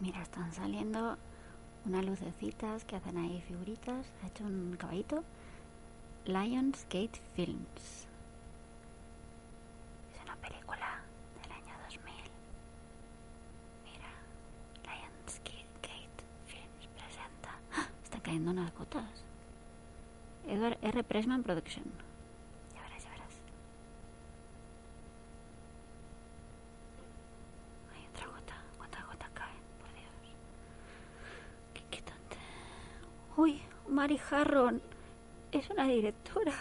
Mira, están saliendo unas lucecitas que hacen ahí figuritas. Ha hecho un caballito. Lionsgate Films. Es una película del año 2000. Mira, Lionsgate Films presenta. ¡Ah! Están cayendo unas gotas. Edward R. Pressman Production. Ya verás, ya verás. Hay otra gota. ¿Cuántas gotas caen? Por Dios. Qué inquietante. Uy, Mary Harron. Es una directora.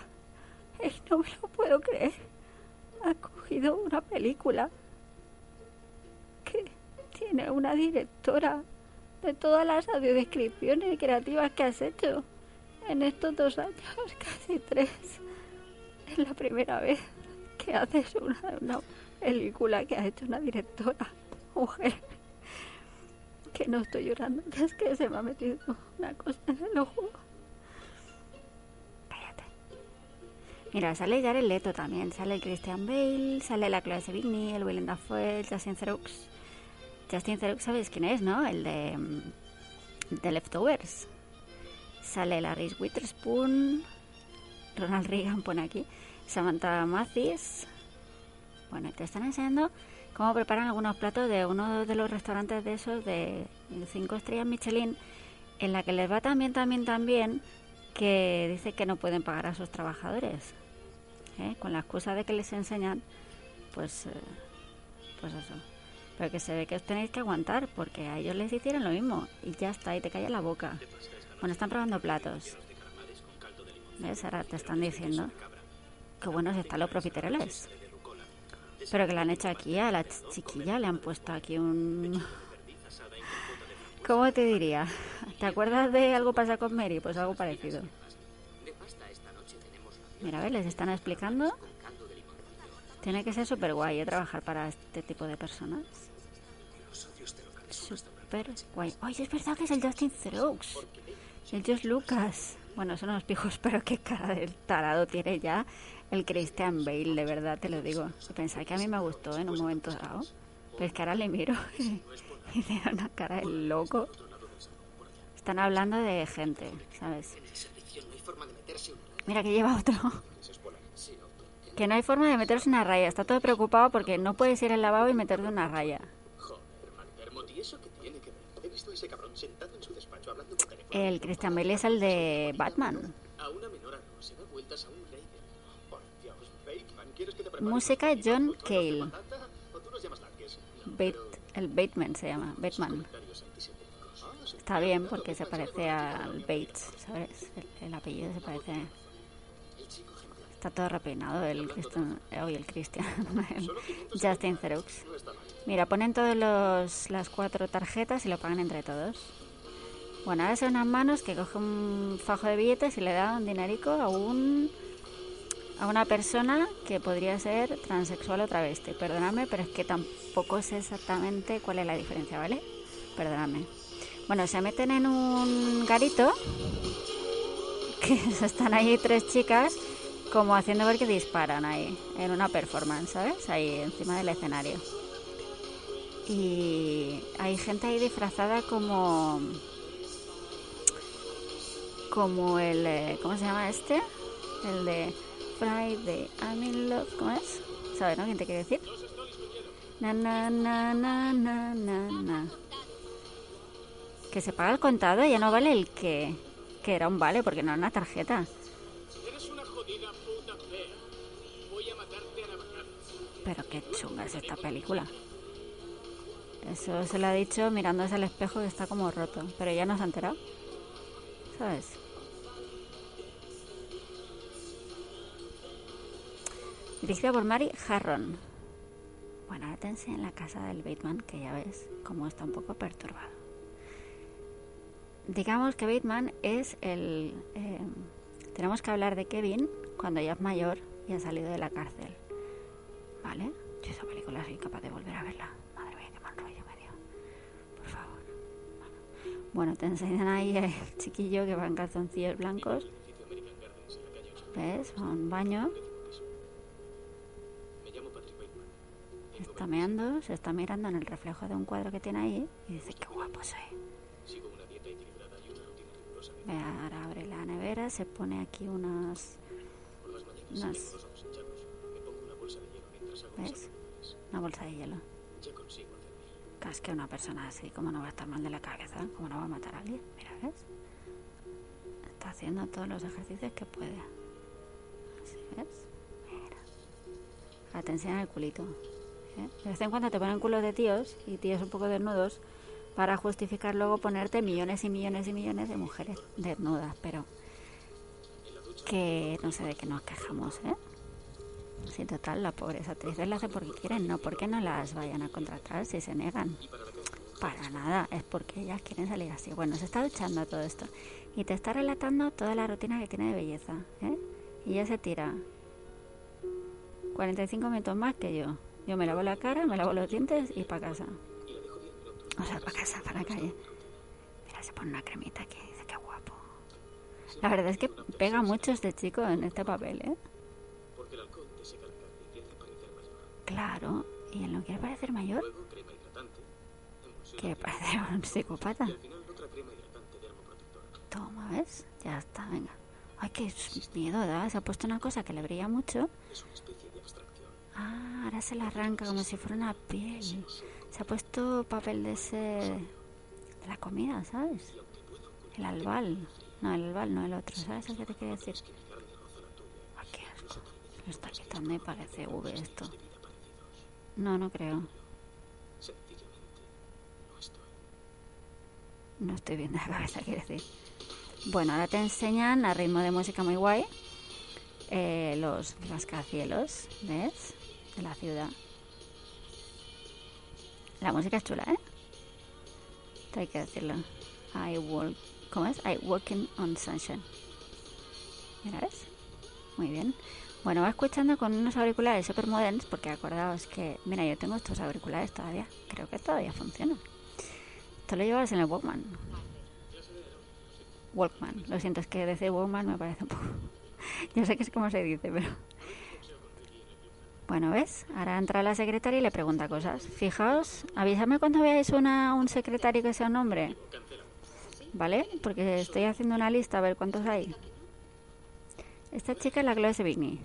Ey, no me lo puedo creer. Ha cogido una película que tiene una directora de todas las audiodescripciones creativas que has hecho en estos dos años, casi tres. Es la primera vez que haces una, película que ha hecho una directora mujer. Que no estoy llorando, es que se me ha metido una cosa en el ojo. Mira, sale Jared Leto también, sale el Christian Bale, sale la Chloe Sevigny, el Willem Dafoe, Justin Theroux. Justin Theroux, ¿sabes quién es, no? El de, mm, de Leftovers. Sale la Reese Witherspoon, Ronald Reagan pone aquí, Samantha Mathis. Bueno, te están enseñando cómo preparan algunos platos de uno de los restaurantes de esos de cinco estrellas Michelin, en la que les va también, también, también, que dice que no pueden pagar a sus trabajadores. ¿Eh? Con la excusa de que les enseñan, pues, eh, pues eso. Pero que se ve que os tenéis que aguantar, porque a ellos les hicieron lo mismo, y ya está, y te calla la boca. Bueno, están probando platos. ¿Ves? Ahora te están diciendo que buenos están los profiteroles. Pero que le han hecho aquí a la ch- chiquilla, le han puesto aquí un... ¿Cómo te diría? ¿Te acuerdas de algo pasa con Mary? Pues algo parecido. Mira, a ver, les están explicando. Tiene que ser súper guay ¿eh? trabajar para este tipo de personas. Súper guay. Oye, es verdad que es el Justin Theroux. El Josh Lucas. Bueno, son unos pijos, pero qué cara del tarado tiene ya el Christian Bale, de verdad te lo digo. Pensaba que a mí me gustó en un momento dado. Pero es que ahora le miro y tiene una cara de loco. Están hablando de gente, ¿sabes? Mira que lleva otro. Que no hay forma de meterse una raya. Está todo preocupado porque no puedes ir al lavabo y meterte una raya. El Christian Bale es el de Batman. A una menor no se da vueltas a un rey. Por Dios, Bateman, ¿quieres que te prepare Música John Cale. Bate, el Bateman se llama. Sí. Está bien porque se parece al Bates, ¿sabes? El, el apellido se parece. Está todo repeinado el Christian. Hoy el Christian. el Justin Theroux. Mira, ponen todos los, las cuatro tarjetas y lo pagan entre todos. Bueno, ahora son unas manos que coge un fajo de billetes y le da un dinerico a un a una persona que podría ser transexual o travesti. Perdóname, pero es que tampoco sé exactamente cuál es la diferencia, ¿vale? Perdóname. Bueno, se meten en un garito que están ahí tres chicas como haciendo ver que disparan ahí en una performance, ¿sabes? Ahí encima del escenario. Y hay gente ahí disfrazada como como el eh, ¿cómo se llama este? El de Friday I'm in love, ¿cómo es? ¿Sabes, no? ¿Quién te quiere decir? Na na na na na na na. Que se paga el contado, ya no vale el que que era un vale porque no era una tarjeta. Pero qué chunga es esta película. Eso se lo ha dicho mirándose al espejo que está como roto. Pero ya no se ha enterado. ¿Sabes? Dirigida por Mary Harron. Bueno, ahora en la casa del Bateman, que ya ves cómo está un poco perturbado. Digamos que Bateman es el... eh, tenemos que hablar de Kevin cuando ya es mayor y ha salido de la cárcel. ¿Vale? Yo esa película soy incapaz de volver a verla. Madre mía, qué mal rollo me dio. Por favor. Bueno, te enseñan ahí el chiquillo que va en calzoncillos blancos. ¿Ves? Va a un baño. Bateman. Está meando, se está mirando en el reflejo de un cuadro que tiene ahí y dice, qué guapo soy. Ve, Ahora abre la nevera, se pone aquí unas... Unas- ¿Ves? una bolsa de hielo. Es que una persona así, ¿cómo no va a estar mal de la cabeza? ¿Cómo no va a matar a alguien? Mira, ¿ves? Está haciendo todos los ejercicios que puede. Así, ¿ves? Mira. Enseñan el culito. ¿eh? De vez en cuando te ponen culos de tíos y tíos un poco desnudos para justificar luego ponerte millones y millones y millones de mujeres desnudas, pero que no sé de qué nos quejamos, ¿eh? Sí, total, las pobres actrices las hacen porque quieren, no porque no las vayan a contratar si se niegan. Para nada, es porque ellas quieren salir así. Bueno, se está duchando todo esto y te está relatando toda la rutina que tiene de belleza, ¿eh? Y ya se tira 45 minutos más que yo. Yo me lavo la cara, me lavo los dientes y para casa. O sea, para casa, para la calle. Mira, se pone una cremita aquí, dice que guapo. La verdad es que pega mucho este chico en este papel, ¿eh? Porque el alcohol te seca la carne y te hace parecer mayor. Claro, y él no quiere parecer mayor, Luego crema hidratante, emulsión que parece un psicópata. Toma, ¿ves? Ya está, venga. Ay, qué miedo da. Se ha puesto una cosa que le brilla mucho. Ah, ahora se la arranca como si fuera una piel. Se ha puesto papel de ese... de la comida, ¿sabes? El albal. No, el albal, no el otro. ¿Sabes lo que te quiero decir? Ay, qué asco. Lo está quitando y parece V esto. No, no creo. No estoy. No la cabeza, quiero decir. Bueno, ahora te enseñan a ritmo de música muy guay eh, los rascacielos, ¿ves? De la ciudad. La música es chula, ¿eh? Hay que decirlo. I walk, ¿Cómo es? I walking on sunshine. Mira, ¿ves? Muy bien. Bueno, va escuchando con unos auriculares super modernos porque acordaos que, mira, yo tengo estos auriculares todavía. Creo que todavía funcionan. Esto lo llevas en el Walkman. Walkman. Lo siento, es que decir Walkman me parece un poco... Yo sé que es como se dice, pero... Bueno, ¿ves? Ahora entra la secretaria y le pregunta cosas. Fijaos, avísame cuando veáis una, un secretario que sea un hombre. ¿Vale? Porque estoy haciendo una lista a ver cuántos hay. Esta chica es la Chloe Sevigny.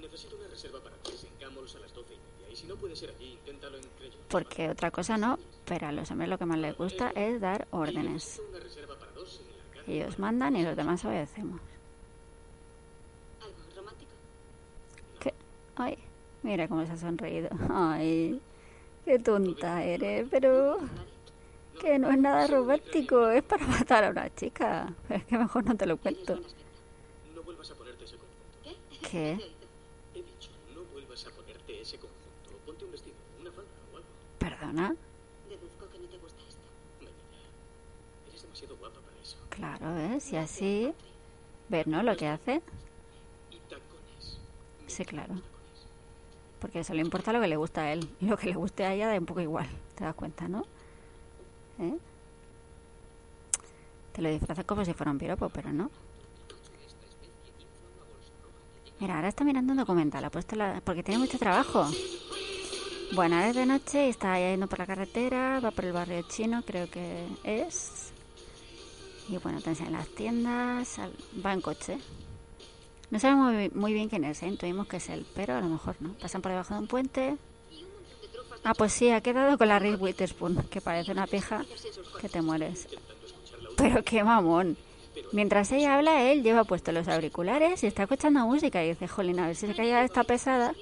Necesito una reserva para tres en Camels a las doce y media. Y si no puede ser allí, inténtalo en Creyon. Porque otra cosa no, pero a los hombres lo que más les gusta es dar órdenes. Una reserva para dos en. Ellos mandan y los demás obedecemos. ¿Algo romántico? ¿Qué? Ay, mira cómo se ha sonreído. Ay, qué tonta eres, pero que no es nada romántico, es para matar a una chica. Es que mejor no te lo cuento. No vuelvas a ponerte ese ¿Qué? He dicho, no vuelvas a ponerte ese conjunto. Ponte un vestido, una falda o algo. ¿Perdona? Deduzco que no te gusta esto. Venga. Eres demasiado guapa para eso. Claro, ¿ves? Y así... ¿Ves, no? Lo que hace. Y tacones. Sí, claro. Porque eso le importa lo que le gusta a él. Y lo que le guste a ella da un poco igual. ¿Te das cuenta, no? ¿Eh? Te lo disfrazas como si fuera un piropo, pero no. Mira, ahora está mirando un documental, ha puesto la... porque tiene mucho trabajo. Bueno, ahora es de noche y está yendo por la carretera, va por el barrio chino, creo que es. Y bueno, te enseñan las tiendas, va en coche. No sabemos muy, muy bien quién es, ¿eh? intuimos que es él, pero a lo mejor no. Pasan por debajo de un puente. Ah, pues sí, ha quedado con la Reese Witherspoon, que parece una pija que te mueres. Pero qué mamón. Mientras ella habla, él lleva puestos los auriculares y está escuchando música y dice, jolín, a ver si se calla esta pesada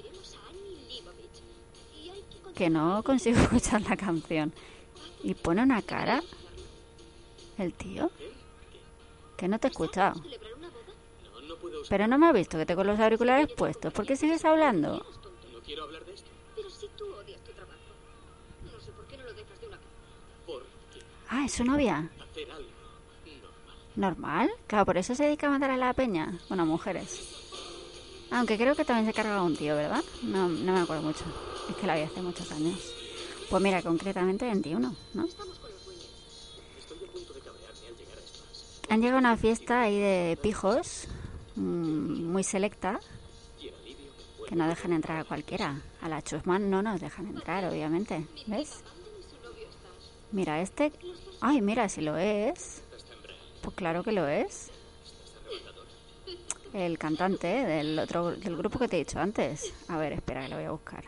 que no consigo escuchar la canción. Y pone una cara el tío que no te he escuchado. Pero no me ha visto que tengo los auriculares puestos. ¿Por qué sigues hablando? Ah, es su novia. hacer algo normal. Claro, por eso se dedica a matar a la peña. Bueno, mujeres. Aunque creo que también se carga a un tío, ¿verdad? No, no me acuerdo mucho. Es que la vi hace muchos años. Pues mira, concretamente 21, ¿no? Han llegado a una fiesta ahí de pijos, mm, muy selecta, Que no dejan entrar a cualquiera. A la Chusman no nos dejan entrar, obviamente. ¿Ves? Mira, este... Ay, mira, si lo es. Pues claro que lo es. El cantante del otro del grupo que te he dicho antes. A ver, espera, que lo voy a buscar.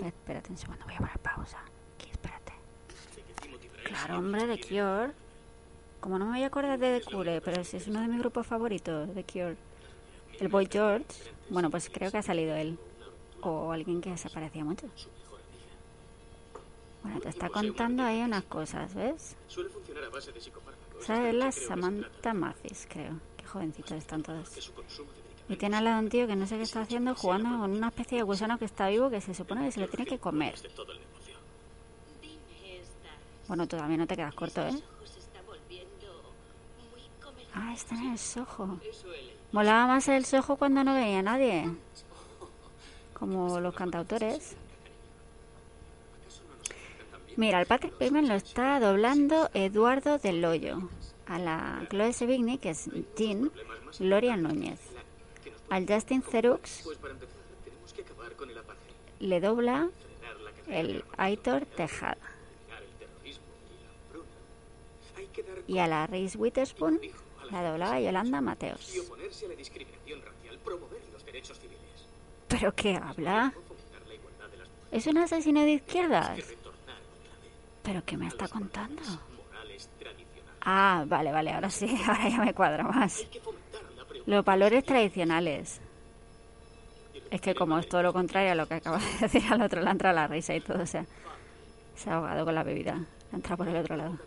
Espérate un segundo, voy a poner pausa. Aquí, espérate. Claro, hombre, The Cure. Como no me voy a acordar de The Cure, pero si es uno de mis grupos favoritos, The Cure. El Boy George. Bueno, pues creo que ha salido él. O alguien que se parecía mucho. Bueno, te está contando ahí unas cosas, ¿ves? Suele funcionar a base de psicofármacos. Esa es la Creo que se trata Samantha Mathis, creo. Qué jovencitos están medicamentos. Y tiene al lado un tío que no sé qué está haciendo, jugando con una especie de gusano que está vivo que se supone que se lo tiene que comer. Bueno, tú también no te quedas corto, ¿eh? Ah, está en el sojo. Molaba más el sojo cuando no venía nadie. Como los cantautores. Mira, el Patrick Bateman lo está doblando Eduardo Del. A la Chloe Sevigny, que es Jean, Gloria Núñez. Al Justin Cerux le dobla el Aitor Tejada. y a la Reese Witherspoon la doblaba Yolanda Mateos. ¿Pero qué habla? ¿Es un asesino de izquierdas? ¿Pero qué me está contando? Ah, vale, vale, ahora sí, ahora ya me cuadra más. Los valores tradicionales. Es que como es todo lo contrario a lo que acaba de decir al otro, le entra la risa y todo, o sea, se ha ahogado con la bebida. Entra por el otro lado.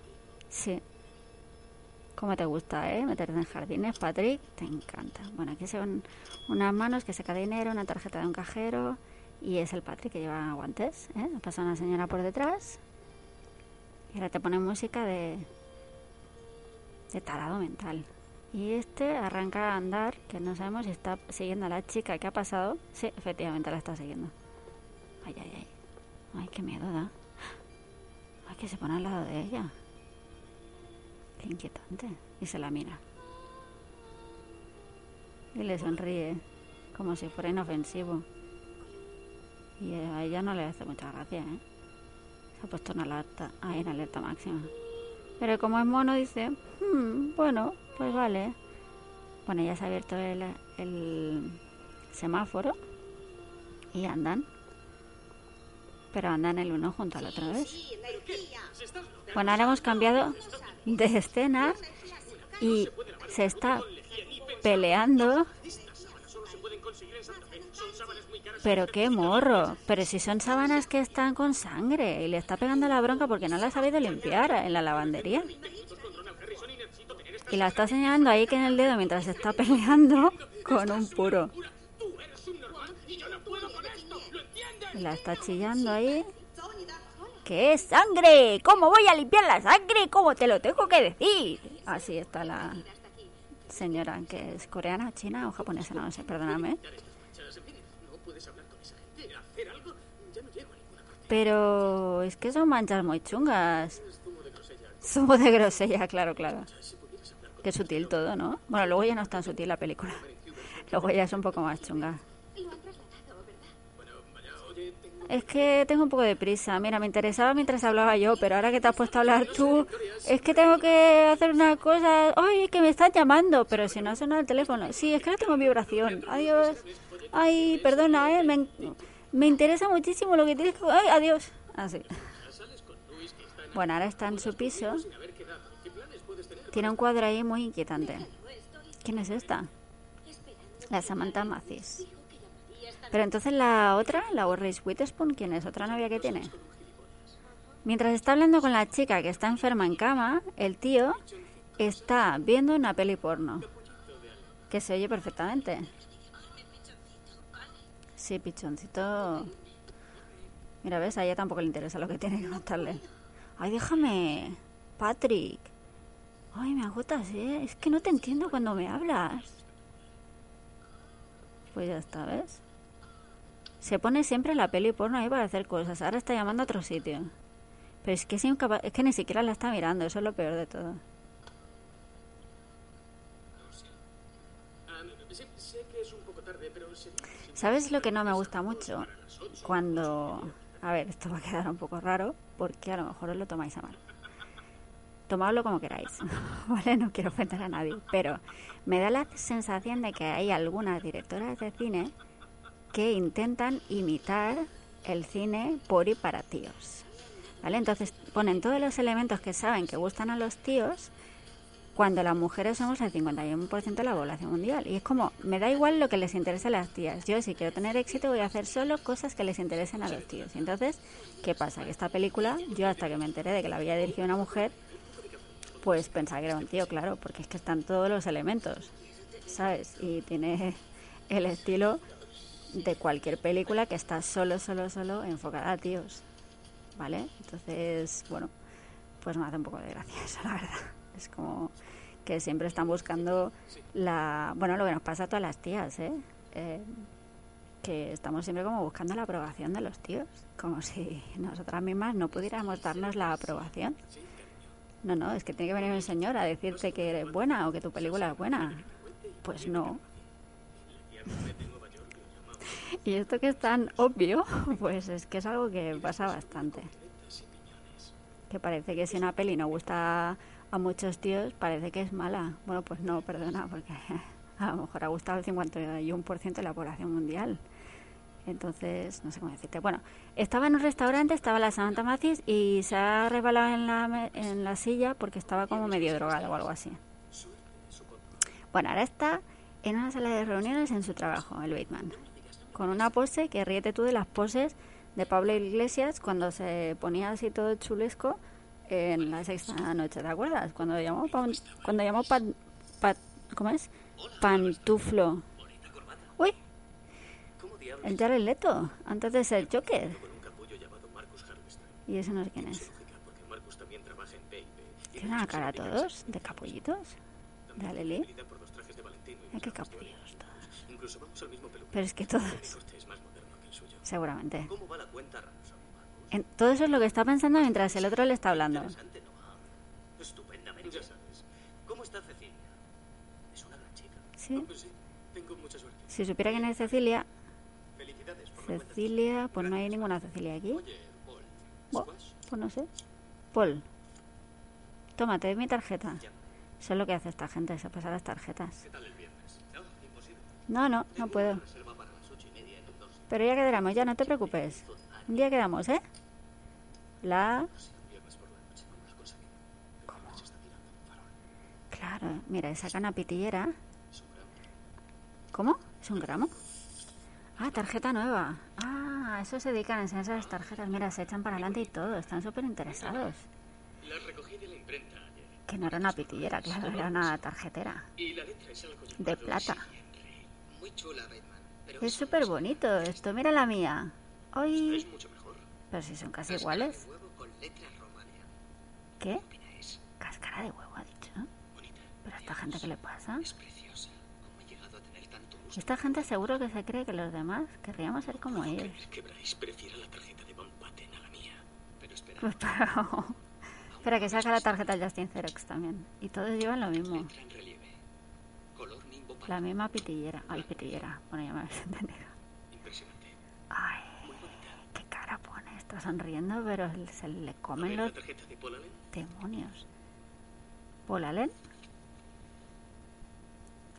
Sí. ¿Cómo te gusta, eh? Meterte en jardines, Patrick. Te encanta. Bueno, aquí se ven unas manos que saca dinero, una tarjeta de un cajero. Y es el Patrick que lleva guantes, ¿eh? Pasa una señora por detrás. Y ahora te pone música de, de tarado mental. Y este arranca a andar, que no sabemos si está siguiendo a la chica. ¿Qué ha pasado? Sí, efectivamente la está siguiendo. Ay, ay, ay. Ay, qué miedo da. Ay, que se pone al lado de ella. Qué inquietante. Y se la mira. Y le sonríe, como si fuera inofensivo. Y a ella no le hace mucha gracia, ¿eh? Ha puesto en alerta, ah, en alerta máxima. Pero como es mono, dice, "Hmm, bueno, pues vale. Bueno, ya se ha abierto el, el semáforo y andan. Pero andan el uno junto al otro, ¿ves? Bueno, ahora hemos cambiado de escena y se está peleando. Pero qué morro. Pero si son sábanas que están con sangre y le está pegando la bronca porque no la ha sabido limpiar en la lavandería. Y la está señalando ahí que en el dedo mientras está peleando con un puro. La está chillando ahí. ¿Qué sangre? ¿Cómo voy a limpiar la sangre? ¿Cómo te lo tengo que decir? Así está la señora, que es coreana, china o japonesa, no sé, perdóname. Pero es que son manchas muy chungas. Zumo de grosella, claro, claro. Qué sutil todo, ¿no? Bueno, luego ya no es tan sutil la película. Luego ya es un poco más chunga. Es que tengo un poco de prisa. Mira, me interesaba mientras hablaba yo, pero ahora que te has puesto a hablar tú, es que tengo que hacer una cosa. ¡Ay, que me están llamando! Pero si no ha sonado el teléfono. Sí, es que no tengo vibración. Adiós. Ay, perdona, ¿eh? Me, me interesa muchísimo lo que tienes que... ¡Ay, adiós! Así. Bueno, ahora está en su piso. Tiene un cuadro ahí muy inquietante. ¿Quién es esta? La Samantha Mathis. Pero entonces la otra, la Reese Witherspoon, ¿quién es? ¿Otra novia que tiene? Mientras está hablando con la chica que está enferma en cama, el tío está viendo una peli porno. Que se oye perfectamente. Sí, pichoncito. Mira, ves, a ella tampoco le interesa lo que tiene que contarle. Ay, déjame, Patrick. Ay, me agotas, ¿eh? Es que no te entiendo cuando me hablas. Pues ya está, ¿ves? Se pone siempre la peli porno ahí para hacer cosas. Ahora está llamando a otro sitio. Pero es que, es, incapaz- es que ni siquiera la está mirando. Eso es lo peor de todo. Ah, sí, sé que es un poco tarde, pero sería ¿Sabes lo que no me gusta mucho? Cuando... A ver, esto va a quedar un poco raro porque a lo mejor os lo tomáis a mal. Tomadlo como queráis, ¿vale? No quiero ofender a nadie, pero me da la sensación de que hay algunas directoras de cine que intentan imitar el cine por y para tíos. ¿Vale? Entonces ponen todos los elementos que saben que gustan a los tíos cuando las mujeres somos el 51% de la población mundial. Y es como, me da igual lo que les interese a las tías. Yo si quiero tener éxito voy a hacer solo cosas que les interesen a los tíos. Y entonces, ¿qué pasa? Que esta película, yo hasta que me enteré de que la había dirigido una mujer, pues pensaba que era un tío, claro, porque es que están todos los elementos, ¿sabes? Y tiene el estilo de cualquier película que está solo, solo, solo enfocada a tíos, ¿vale? Entonces, bueno, pues me hace un poco de gracia eso, la verdad. Es como que siempre están buscando la... Bueno, lo que nos pasa a todas las tías, ¿eh? eh que estamos siempre como buscando la aprobación de los tíos, como si nosotras mismas no pudiéramos darnos la aprobación. No, no, es que tiene que venir un señor a decirte que eres buena o que tu película es buena. Pues no. Y esto que es tan obvio, pues es que es algo que pasa bastante. Que parece que si una peli no gusta a muchos tíos, parece que es mala. Bueno, pues no, perdona, porque a lo mejor ha gustado el 51% de la población mundial. Entonces, no sé cómo decirte. Bueno, estaba en un restaurante, estaba la Samantha Mathis y se ha resbalado en la, en la silla porque estaba como medio drogada o algo así. Bueno, ahora está en una sala de reuniones en su trabajo, el Bateman, con una pose que ríete tú de las poses de Pablo Iglesias cuando se ponía así todo chulesco en la sexta noche, ¿te acuerdas? Cuando llamó, cuando llamó pan, ¿cómo es? Pantuflo. Uy, el Jared Leto, antes de ser Joker. Y ese no sé quién es. ¿Tiene una cara todos? ¿De capullitos? ¿De Aleli? qué capullos todos? Pero es que todos... Seguramente. En, todo eso es lo que está pensando mientras el otro le está hablando. ¿Cómo está Cecilia? Es una gran chica. Sí. Si supiera quién es Cecilia, Cecilia, pues no hay ninguna Cecilia aquí. pues no sé. Paul, tómate mi tarjeta. Eso es lo que hace esta gente, se pasa las tarjetas. No, no, no puedo. Pero ya quedaremos, ya no te preocupes. Un día quedamos, ¿eh? La... Claro, mira, esa cana pitillera. ¿Cómo? ¿Es un gramo? Ah, tarjeta nueva. Ah, eso se dedican a enseñar esas tarjetas. Mira, se echan para adelante y todo. Están súper interesados. Que no era una pitillera, claro, era una tarjetera. de plata. Es súper bonito esto. Mira la mía. Hoy... Pero si son casi iguales. ¿Qué? Cáscara de huevo, ha dicho. ¿Pero a esta gente qué le pasa? Esta gente seguro que se cree que los demás querríamos ser como ellos. Pues pero... espera, que saca la tarjeta Justin Xerox también. Y todos llevan lo mismo. La misma pitillera. Ay, pitillera. Bueno, ya me habéis entendido. Ay. Está sonriendo, pero se le comen los demonios. ¿Paul Allen?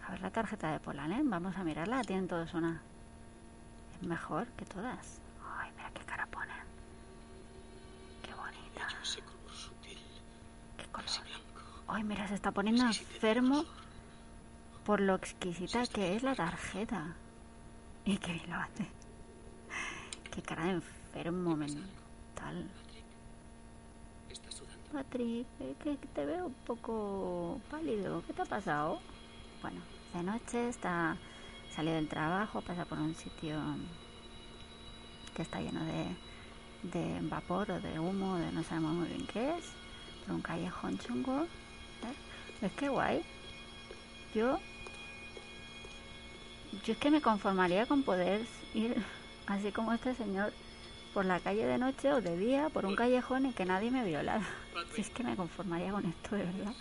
A ver la tarjeta de Polanen, vamos a mirarla, tienen todos una. Es mejor que todas. Ay, mira qué cara ponen. Qué bonita. Qué color. Ay, mira, se está poniendo enfermo por lo exquisita que es la tarjeta. Y qué bien lo hace. Qué cara de enfermo mental. Patrick, que te veo un poco pálido. ¿Qué te ha pasado? Bueno, de noche está salido del trabajo, pasa por un sitio que está lleno de, de vapor o de humo, de no sabemos muy bien qué es, por un callejón chungo. ¿eh? Es que guay. Yo, yo es que me conformaría con poder ir así como este señor por la calle de noche o de día, por un callejón y que nadie me violara. Si es que me conformaría con esto, de verdad.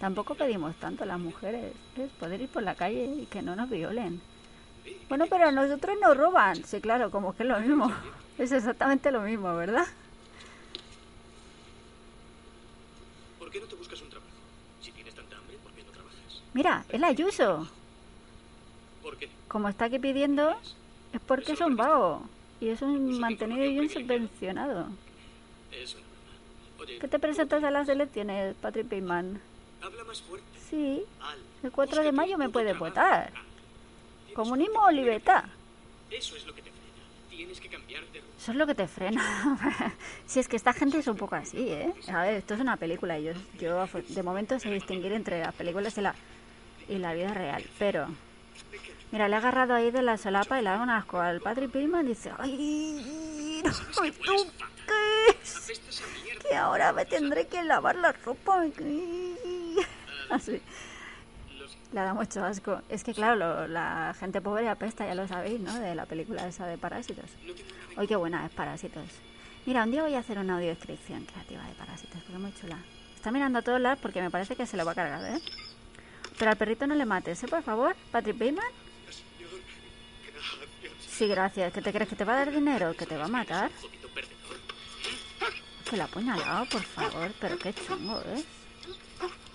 Tampoco pedimos tanto las mujeres, es poder ir por la calle y que no nos violen. Bueno, pero a nosotros nos roban. Sí, claro, como que es lo mismo. Es exactamente lo mismo, ¿verdad? ¿Por qué no te buscas un trabajo? Si tienes tanta hambre, ¿por qué no trabajas? Mira, el Ayuso. ¿Por qué? Como está aquí pidiendo, es porque es un vago. Y es un mantenido y un subvencionado. ¿Qué te presentas a las elecciones, Patrick Bateman? habla más fuerte. Sí, el 4 de mayo me puto puede trabajo. votar. Tienes Comunismo un o libertad. Eso es lo que te frena. Tienes que cambiar de rumbo. Eso es lo que te frena. si es que esta gente es un poco así, ¿eh? A ver, esto es una película yo, yo de momento sé distinguir entre las películas y la, y la vida real. Pero, mira, le ha agarrado ahí de la solapa y le dado un asco al Patrick Pillman dice, ¡ay! No, ¿y tú qué? Que ahora me tendré que lavar la ropa. Así. Le da mucho asco. Es que, claro, lo- la gente pobre apesta, ya lo sabéis, ¿no? De la película esa de Parásitos. Hoy qué buena es Parásitos. Mira, un día voy a hacer una audiodescripción creativa de Parásitos, porque es muy chula. Está mirando a todos lados porque me parece que se lo va a cargar, ¿eh? Pero al perrito no le mates, ¿eh? Por favor, Patrick Bateman. Sí, gracias. ¿Qué te crees que te va a dar dinero? ¿Que te va a matar? Que la apuñalado, por favor. Pero qué chungo, ¿eh?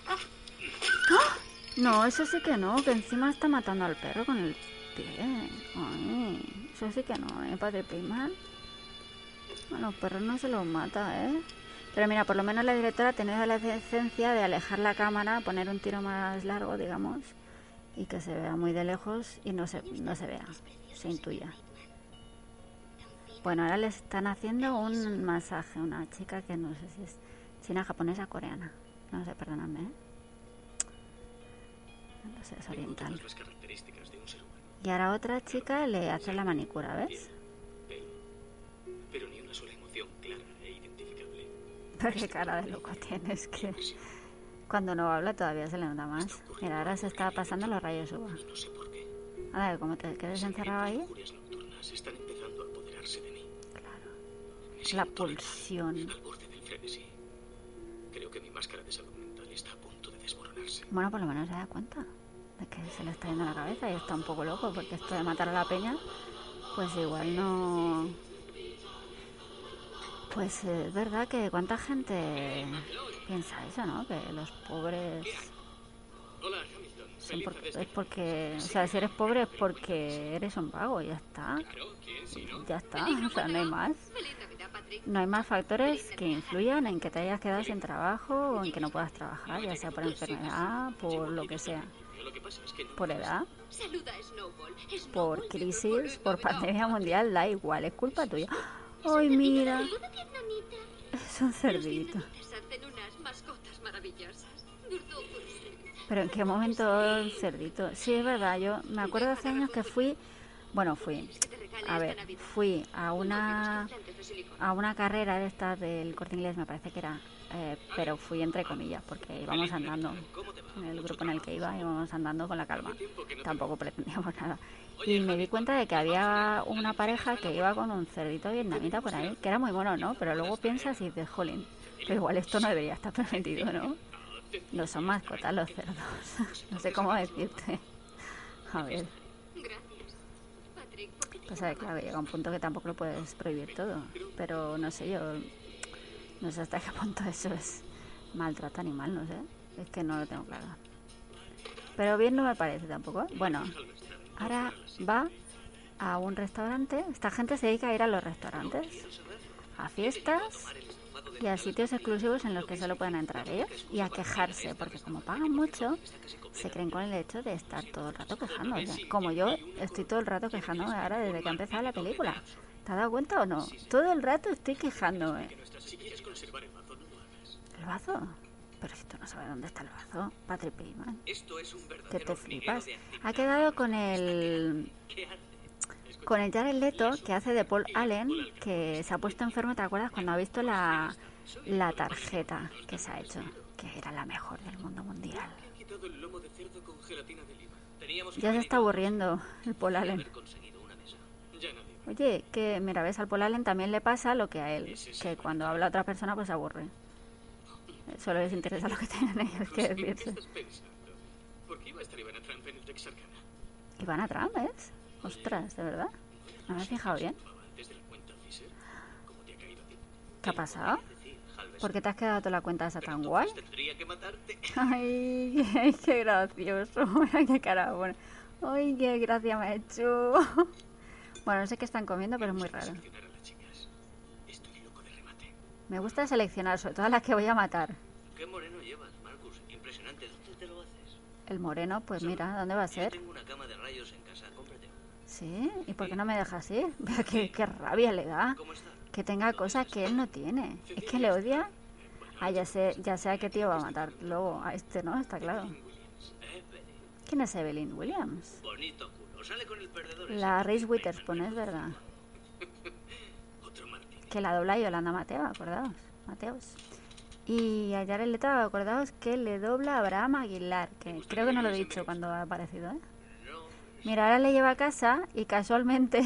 ¡Ah! No, eso sí que no, que encima está matando al perro con el pie. Ay, eso sí que no, ¿eh, Padre Payman? A los perros no se los mata, ¿eh? Pero mira, por lo menos la directora ha tenido la decencia de alejar la cámara, poner un tiro más largo, digamos, y que se vea muy de lejos y no se, no se vea, se intuya. Bueno, ahora le están haciendo un masaje una chica que no sé si es china, japonesa, coreana. No sé, perdóname. ¿eh? No sé, es oriental. Y ahora otra chica le hace la manicura, ¿ves? Pero ni una sola emoción clara e identificable. Pero qué cara de loco tienes que... Cuando no habla todavía se le nota más. Mira, ahora se está pasando los rayos UVA. Qué. Ahora, como te quedes encerrado ahí, Lujurias nocturnas están empezando a apoderarse de mí. claro. Me La pulsión. al borde del frenesí. Creo que mi máscara de salud mental está a punto de desmoronarse. Bueno, por lo menos se da cuenta de que se le está yendo la cabeza y está un poco loco porque esto de matar a la peña, pues igual no. Pues eh, es verdad que cuánta gente piensa eso, ¿no? Que los pobres Hola. Son por- es porque, o sea, si eres pobre es porque eres un vago, ya está, ya está, o sea, no hay más. No hay más factores que influyan en que te hayas quedado sin trabajo o en que no puedas trabajar, ya sea por enfermedad, por lo que sea, por edad. Por crisis, por pandemia mundial, da igual, es culpa tuya. Ay, mira, es un cerdito. Pero en qué momento cerdito. Sí, es verdad, yo me acuerdo hace años que fui, bueno, fui, a ver, fui a una a una carrera de estas del corte inglés, me parece que era, eh, pero fui entre comillas, porque íbamos andando. En el grupo en el que iba íbamos andando con la calma. Tampoco pretendíamos nada. Y me di cuenta de que había una pareja que iba con un cerdito vietnamita por ahí, que era muy mono, ¿no? Pero luego piensas y dices, jolín, pero igual esto no debería estar permitido, ¿no? No son mascotas los cerdos. No sé cómo decirte. A ver, Gracias. Patrick, ¿por qué te pues a ver, claro, llega un punto que tampoco lo puedes prohibir todo. Pero no sé, yo no sé hasta qué punto eso es maltrato animal, no sé. Es que no lo tengo claro. Pero bien no me parece tampoco. Bueno, ahora va a un restaurante. Esta gente se dedica a ir a los restaurantes, a fiestas y a sitios exclusivos en los que solo pueden entrar ellos y a quejarse, porque como pagan mucho, se creen con el hecho de estar todo el rato quejándose. Como yo estoy todo el rato quejándome ahora desde que ha empezado la película. ¿Te has dado cuenta o no? Todo el rato estoy quejándome. El mazo, no lo hagas. ¿El vazo? Pero si tú no sabes dónde está el vazo, Patrick un Que te flipas. Ha quedado con el con el Jared Leto que hace de Paul Allen, que se ha puesto enfermo, ¿te acuerdas? Cuando ha visto la, la tarjeta que se ha hecho, que era la mejor del mundo mundial. Ya se está aburriendo el nadie. Oye, que mira, ves, al Paul Allen también le pasa lo que a él, que cuando habla otra persona pues se aburre. Solo les interesa lo que tienen ellos que ¿En qué decirse. Ivana Trump ¿es? Ostras, ¿de verdad? No me he fijado bien. ¿Qué ha pasado? ¿Por qué te has quedado toda la cuenta esa tan guay? tendría que matarte. Ay, qué, qué gracioso. Qué cara buena. Ay, qué gracia me ha hecho. Bueno, no sé qué están comiendo, pero es muy raro. Me gusta seleccionar, sobre todo a las que voy a matar. ¿Qué moreno llevas, Marcus? Impresionante. ¿Dónde te lo haces? El moreno, pues mira, ¿dónde va a Yo ser? tengo una cama de rayos en casa. Cómprate. ¿Sí? ¿Y por qué no me dejas ir? Vea qué, qué rabia le da. ¿Cómo está? Que tenga cosas que él no tiene. Es que le odia. Ah, ya sé, ya sé a qué tío va a matar. Luego, a este, ¿no? Está claro. ¿Quién es Evelyn Williams? Bonito culo. Sale con el perdedor. ese. La Reese Witherspoon, es verdad. Que la dobla Yolanda Mateo, acordaos. Mateos. Y a Jared Leto, acordaos que le dobla a Abraham Aguilar, que creo que no lo he dicho cuando ha aparecido, ¿eh? Mira, ahora le lleva a casa y casualmente,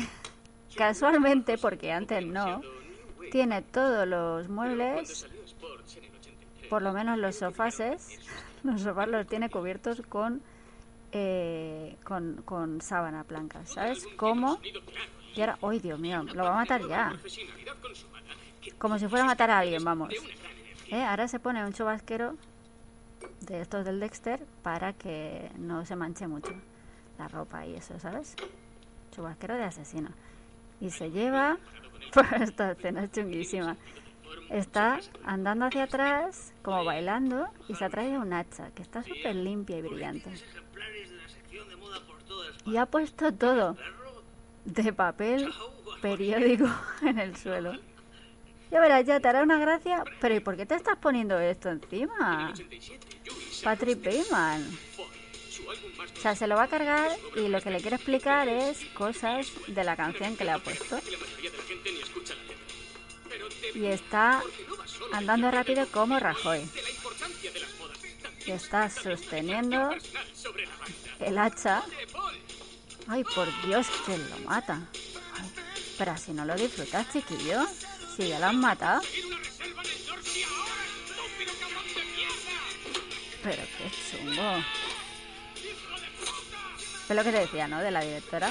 casualmente, porque antes no, tiene todos los muebles, Salió Sports en el 83. por lo menos los sofases, los sofás los tiene cubiertos con, eh, con, con sábana blanca, ¿sabes? Como... Y ahora, ¡ay, Dios mío! Lo va a matar ya. Como si fuera a matar a alguien, vamos. ¿Eh? Ahora se pone un chubasquero de estos del Dexter para que no se manche mucho la ropa y eso, ¿sabes? Chubasquero de asesino. Y se lleva... Pues esta escena es chunguísima. Está andando hacia atrás, como bailando, y se ha traído un hacha, que está súper limpia y brillante. Y ha puesto todo de papel periódico en el suelo. Ya verás, ya te hará una gracia, pero ¿y por qué te estás poniendo esto encima? 87. Yuri Patrick Bateman. O sea, se lo va a cargar y lo que le quiere explicar es cosas de la canción que le ha puesto. Y está andando rápido como Rajoy. Y está sosteniendo el hacha. Ay, por Dios, que lo mata. Pero si no lo disfrutas, chiquillo. Si ya lo han matado. Quiero. Pero qué chungo. Es lo que te decía, ¿no? De la directora.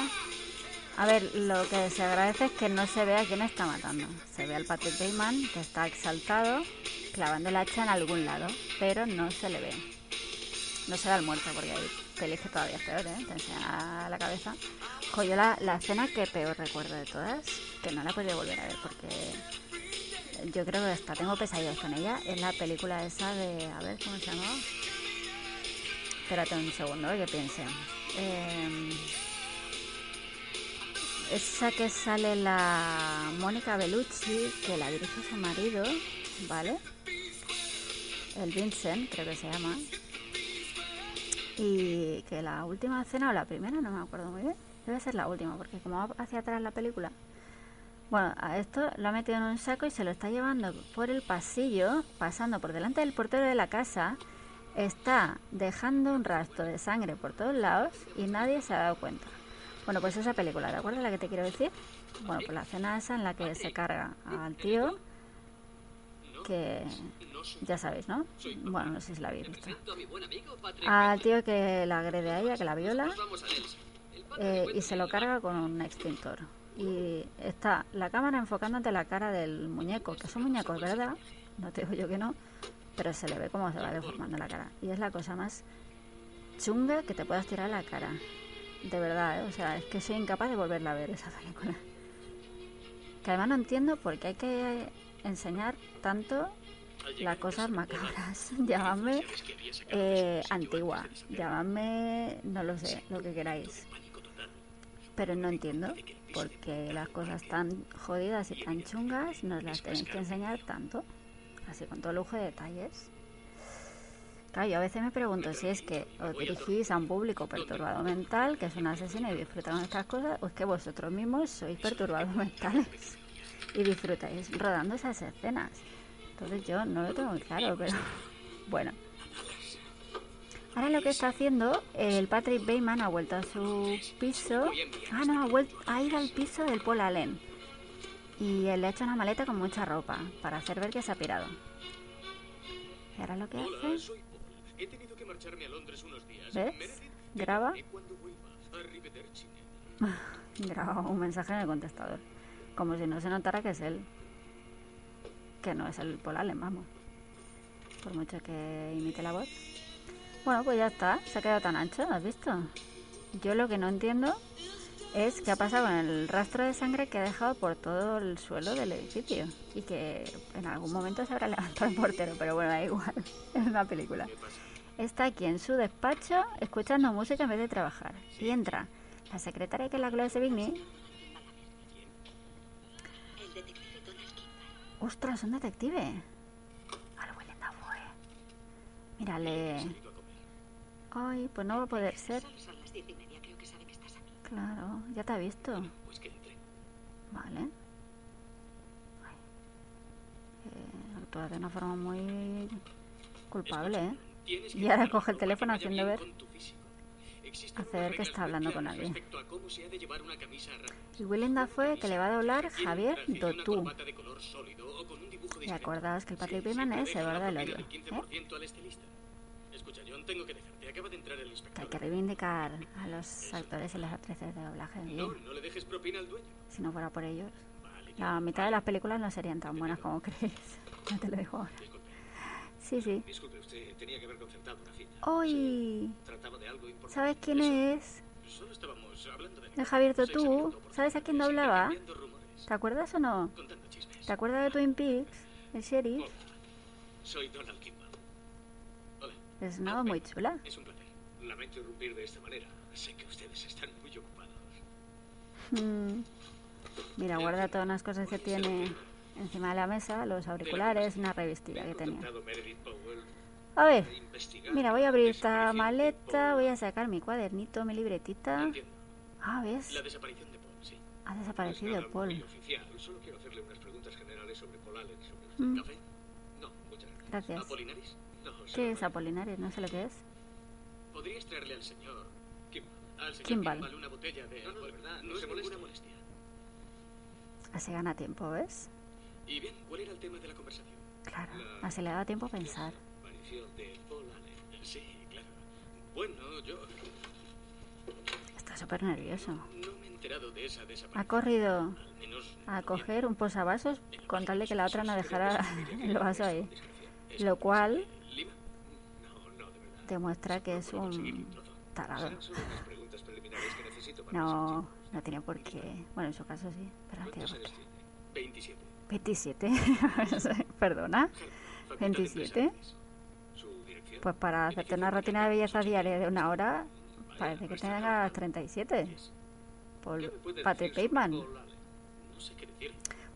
A ver, lo que se agradece es que no se vea quién está matando. Se ve al Patrick Bateman, que está exaltado, clavando el hacha en algún lado, pero no se le ve. No se ve al muerto, porque hay pelis que todavía es peor, ¿eh? Te enseña la cabeza. Jo, yo la, la escena que peor recuerdo de todas, que no la he podido volver a ver, porque yo creo que hasta tengo pesadillas con ella, es la película esa de... A ver, ¿cómo se llamaba? Espérate un segundo, que piense. Eh, esa que sale la Mónica Bellucci, que la dirige su marido, ¿vale? El Vincent, creo que se llama. Y que la última cena o la primera, no me acuerdo muy bien. Debe ser la última, porque como va hacia atrás la película. Bueno, a esto lo ha metido en un saco y se lo está llevando por el pasillo, pasando por delante del portero de la casa. Está dejando un rastro de sangre por todos lados y nadie se ha dado cuenta. Bueno, pues esa película, ¿te acuerdas la que te quiero decir? Bueno, pues la escena esa en la que se carga al tío, que ya sabéis, ¿no? Bueno, no sé si la habéis visto. a. Al tío que la agrede a ella, que la viola, a eh, y se lo carga con un extintor. Y está la cámara enfocándote la cara del muñeco, que son muñecos, ¿verdad? No te digo yo que no, pero se le ve cómo se va deformando la cara. Y es la cosa más chunga que te puedas tirar a la cara. De verdad, ¿eh? o sea, es que soy incapaz de volverla a ver esa película. Que además no entiendo por qué hay que enseñar tanto las cosas macabras. Llamadme eh, antigua, llamadme, no lo sé, lo que queráis. Pero no entiendo por qué las cosas tan jodidas y tan chungas nos las tenéis que enseñar tanto. Así con todo lujo de detalles. Claro, yo a veces me pregunto si es que os dirigís a un público perturbado mental, que es un asesino y disfrutan de estas cosas, o es que vosotros mismos sois perturbados mentales y disfrutáis rodando esas escenas. Entonces yo no lo tengo muy claro, pero bueno. Ahora lo que está haciendo, el Patrick Bateman ha vuelto a su piso. Ah, no, ha, vuelto, ha ido al piso del Paul Allen. Y él le ha hecho una maleta con mucha ropa para hacer ver que se ha pirado. Y ahora lo que Hola, hace, soy Paul. He tenido que marcharme a Londres unos días. ¿ves? Meredith, Graba. Graba un mensaje en el contestador. Como si no se notara que es él. Que no es el Paul Allen, vamos. Por mucho que imite la voz. Bueno, pues ya está. Se ha quedado tan ancho, ¿has visto? Yo lo que no entiendo es qué ha pasado con el rastro de sangre que ha dejado por todo el suelo del edificio. Y que en algún momento se habrá levantado el portero, pero bueno, da igual. Es una película. Está aquí en su despacho escuchando música en vez de trabajar. Y entra la secretaria que es la Chloe Sevigny. ¡Ostras, un detective! Mírale. Salido a comer. Ay, pues no va a poder ser. Son, son las diez y media, creo que sabe que estás aquí. Claro, ya te ha visto. Pues que entre. Vale. Eh, actúa de una forma muy culpable, ¿eh? Y ahora coge el teléfono haciendo ver. Hacer que está hablando con alguien. Y Willem Dafoe que le va a doblar Javier Dotú. discreto. acordaos que el Patrick siempre es Eduardo del Hoyo. ¿eh? 15% al estilista. Escucha, John, tengo que dejarte. Acaba de entrar el inspector. hay que reivindicar a los actores y las actrices de doblaje. No, bien. no le dejes propina al dueño. Si no fuera por ellos, Vale, la mitad de las películas no serían tan buenas como creéis. Ya te lo digo ahora. disculpe. Sí, sí. Disculpe, usted tenía que haber concertado una cita. Hoy. ¿sabes quién Eso, es? Solo estábamos hablando de... De Javier por ¿Sabes a quién doblaba? ¿Te acuerdas o no? ¿Te acuerdas de Twin Peaks? El sheriff. Hola, soy Donald Es una voz muy chula. es un placer. Lamento irrumpir de esta manera. Sé que ustedes están muy ocupados. Mm. Mira, guarda todas las cosas que tiene encima de la mesa, los auriculares, una revistilla que tenía. A ver, mira, voy a abrir esta maleta, voy a sacar mi cuadernito, mi libretita. Ah, ¿ves? La desaparición de Paul, sí. Ha No es desaparecido Paul. muy oficial. Solo quiero hacerle unas preguntas generales sobre Paul Allen y sobre usted. Mm. ¿Café? No, muchas gracias. Gracias. ¿Apolinaris? ¿Qué es Apolinares? No sé lo que es. ¿Podrías traerle al señor Kimball? Al señor Kimball. Kimball una botella de... No, no, de verdad, no, no es se ninguna moleste. molestia. Así gana tiempo, ¿ves? Y bien, ¿cuál era el tema de la conversación? Claro, así le da tiempo a pensar. Aparición de Paul Allen. Sí, claro. Bueno, yo Está súper nervioso. no me he enterado de esa Ha corrido Al menos a no coger un posavasos con tal de que la otra no dejara el vaso ahí. Lo cual discreción. ¿Lima? No, no, de verdad. Demuestra que es un tarado. No, no tiene por qué. Bueno, en su caso sí, pero no tiene ¿Cuántos por años qué. tiene? 27. 27. Perdona. Facultad de 27. Bellas Artes. ¿Su dirección? Pues para hacerte una rutina de belleza diaria de una hora, parece que tengas 37. ¿Qué Por Patrick decir.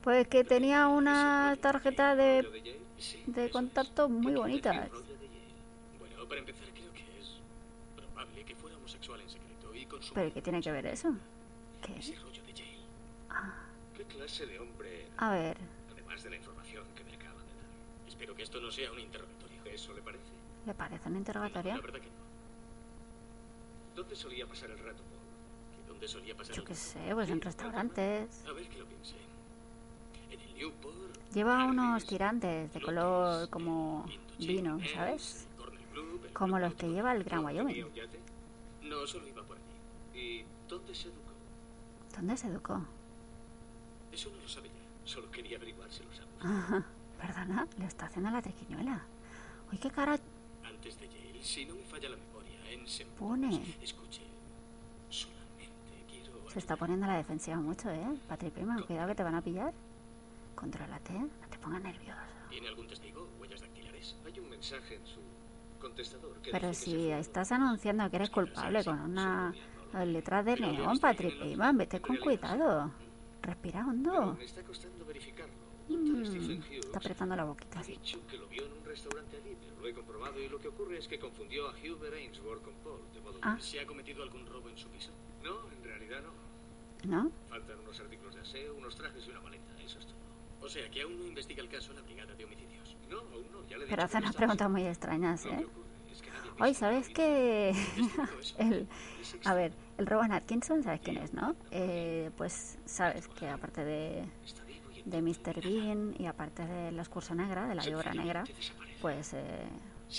Pues que tenía una tarjeta ¿Rollo de, de contacto muy ¿Qué bonitas. quiere decir rollo de Yale? es. Bueno, para empezar, creo que es probable que fuera homosexual en secreto y consumir ¿Pero qué tiene que ver eso? ¿Qué? ese rollo de Yale. ¿Qué clase de hombre? A ver, Además de la información que me acaban de dar. Espero que esto no sea un interrogatorio. ¿Eso le parece? ¿le parece un La interrogatorio? verdad que no. ¿Dónde solía pasar el rato, Paul? ¿Que ¿Dónde solía pasar Yo qué sé, pues en restaurantes. A ver que lo piense. En el Newport. Lleva unos tirantes de color como vino, ¿sabes? Como los que lleva el Gran ¿Tenía Wyoming. un yate? No, solo iba por allí. ¿Y dónde se educó? ¿Dónde se educó? Eso no lo sabe ya. Solo quería averiguar si lo sabes. Ajá. Perdona, le está haciendo la triquiñuela. Uy, qué cara Antes de Yale, si no me falla la memoria, en pone. Escuche, solamente quiero... Se está poniendo a la defensiva mucho, ¿eh? Patrick Bateman, cuidado que te van a pillar. Contrólate, no te pongas nervioso. ¿Tiene algún testigo? ¿Huellas dactilares? Hay un mensaje en su Pero si estás anunciando que eres culpable con una letra de neón, Patrick Bateman, vete con cuidado. Respira hondo. Mm, está apretando la boquita así. Ah. ¿Se ha cometido algún robo en su piso? No, en realidad no. ¿No? Faltan unos artículos de aseo, unos trajes y una maleta, eso es todo. O sea, que aún no investiga el caso la Brigada de Homicidios. Pero hace unas preguntas muy extrañas, ¿eh? Hoy, ¿sabes eso. el, a ver, el Rowan Atkinson, ¿sabes quién es, no? Eh, pues sabes que aparte de, de Mr. Bean y aparte de La Excursa Negra, de la Obra Negra, pues, eh,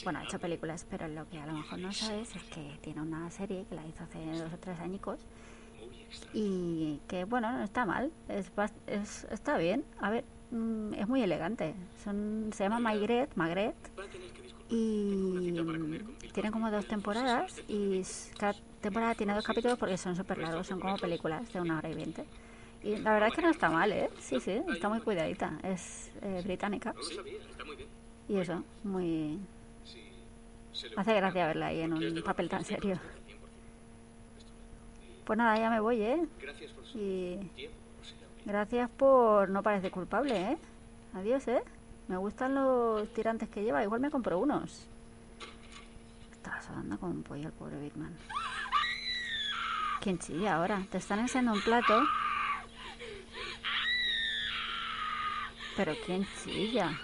bueno, ha hecho películas, pero lo que a lo mejor no sabes es que tiene una serie que la hizo hace dos o tres añicos y que bueno no está mal es, es- está bien a ver mm, es muy elegante. Son se llama Maigret Magret. Y tienen como dos temporadas y cada temporada tiene dos capítulos porque son súper largos son como películas de una hora y veinte. Y la verdad es que no está mal eh sí sí está muy cuidadita. Es eh, británica. Y eso muy hace gracia verla ahí en un papel tan serio. 100%. pues nada ya me voy eh y. Gracias por no parece culpable, ¿eh? Adiós, ¿eh? Me gustan los tirantes que lleva. Igual me compro unos. Estaba sudando como un pollo el pobre Big Man. ¿Quién chilla ahora? Te están enseñando un plato. Pero ¿quién chilla?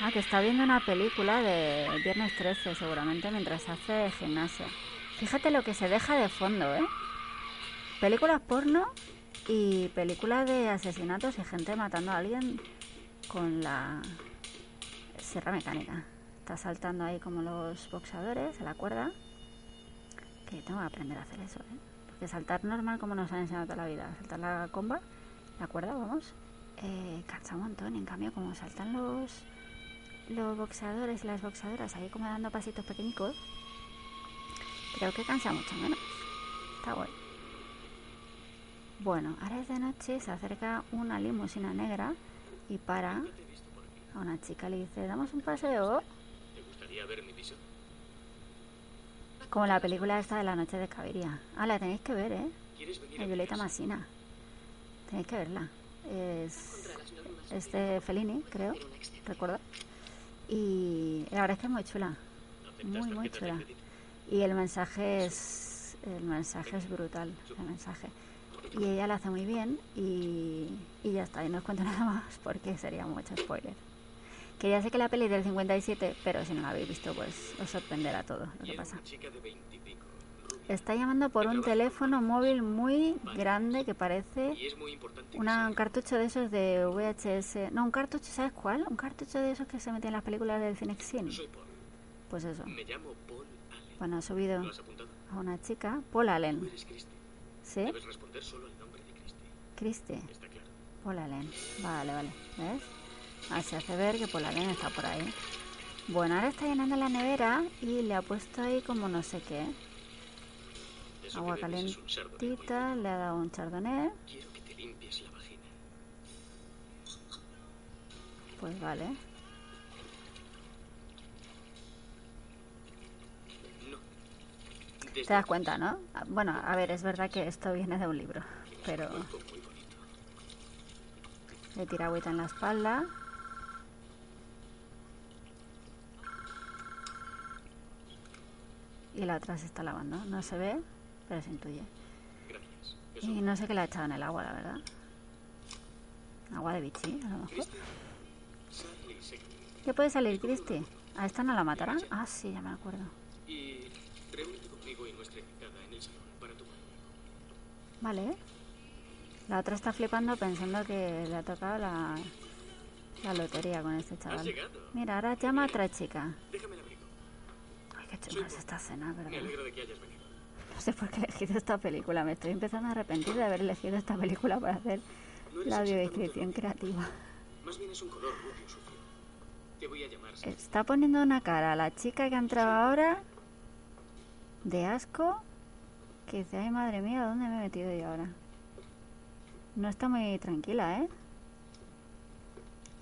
Ah, que está viendo una película de Viernes 13 seguramente mientras hace gimnasia. Fíjate lo que se deja de fondo, ¿eh? Películas porno y películas de asesinatos y gente matando a alguien con la sierra mecánica. Está saltando ahí como los boxeadores a la cuerda. Que tengo que aprender a hacer eso, ¿eh? Porque saltar normal como nos han enseñado toda la vida. Saltar la comba, la cuerda, vamos. Eh, cansa un montón. En cambio, como saltan los, los boxeadores y las boxeadoras ahí como dando pasitos pequeñicos, creo que cansa mucho menos. Está guay. Bueno, ahora es de noche, se acerca una limusina negra y para a una chica. Le dice, ¿damos un paseo? ¿Te gustaría ver mi piso? Como la película esta de la noche de Caviria. Ah, la tenéis que ver, ¿eh? ¿Quieres venir De Violeta? Masina. Tenéis que verla. Es, es de Fellini, creo. ¿Recuerda? Y la verdad es que es muy chula. ¿Aceptas Muy, muy chula. Y el mensaje es el mensaje es brutal, el mensaje. Y ella lo hace muy bien y, y ya está, y no os cuento nada más porque sería mucho spoiler. Que ya sé que la peli es del 57, pero si no la habéis visto, pues os sorprenderá todo lo que pasa. Está llamando por un teléfono móvil muy grande que parece una, un cartucho de esos de VHS. No, un cartucho, ¿sabes cuál? Un cartucho de esos que se meten en las películas del Cinexin. Pues eso. Bueno, ha subido a una chica, Paul Allen. ¿Sí? Debes responder solo el nombre de Christie. Christie. Está claro. Paul Allen. Vale, vale. ¿Ves? Así hace ver que Paul Allen está por ahí. Bueno, ahora está llenando la nevera y le ha puesto ahí como no sé qué. Eso Agua calentita, le ha dado un chardonnay. Quiero que te limpies la vagina. Pues vale. No. Desde Te das cuenta, ¿no? Ah, Bueno, a ver, es verdad que esto viene de un libro, pero le tira agüita en la espalda. Y la otra se está lavando. No se ve, pero se intuye. Y no sé qué le ha echado en el agua, la verdad. Agua de bichi, a lo mejor. ¿Qué puede salir, Cristi? ¿A esta no la matarán? Ah, sí, ya me acuerdo. Conmigo y nuestra invitada en el salón para luego. Vale. La otra está flipando pensando que le ha tocado la, la lotería con este chaval. Mira, ahora llama a otra chica. Déjame el abrigo. Ay, qué chunga es esta escena, Me ¿verdad? alegro de que hayas venido. No sé por qué he elegido esta película. Me estoy empezando a arrepentir de haber elegido esta película para hacer No la rubia. creativa. Más bien es un color rubio sucio. Te voy a llamar. Está poniendo una cara a la chica que ha entrado ahora de asco que dice, ay madre mía, ¿dónde me he metido yo ahora? No está muy tranquila, ¿eh?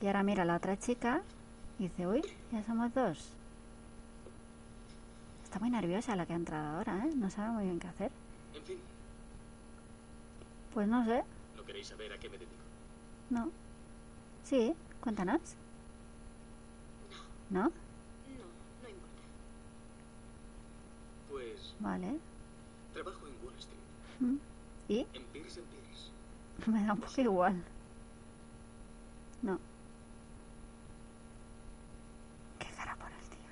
Y ahora mira a la otra chica y dice, uy, ya somos dos. Está muy nerviosa la que ha entrado ahora, ¿eh? No sabe muy bien qué hacer. En fin, Pues no sé, ¿no queréis saber a qué me dedico? no. Sí, cuéntanos. ¿No? Pues Vale. trabajo en Wall Street. ¿Y? En Pierce Pierce. Me da un poco igual. No. Qué cara por el tío.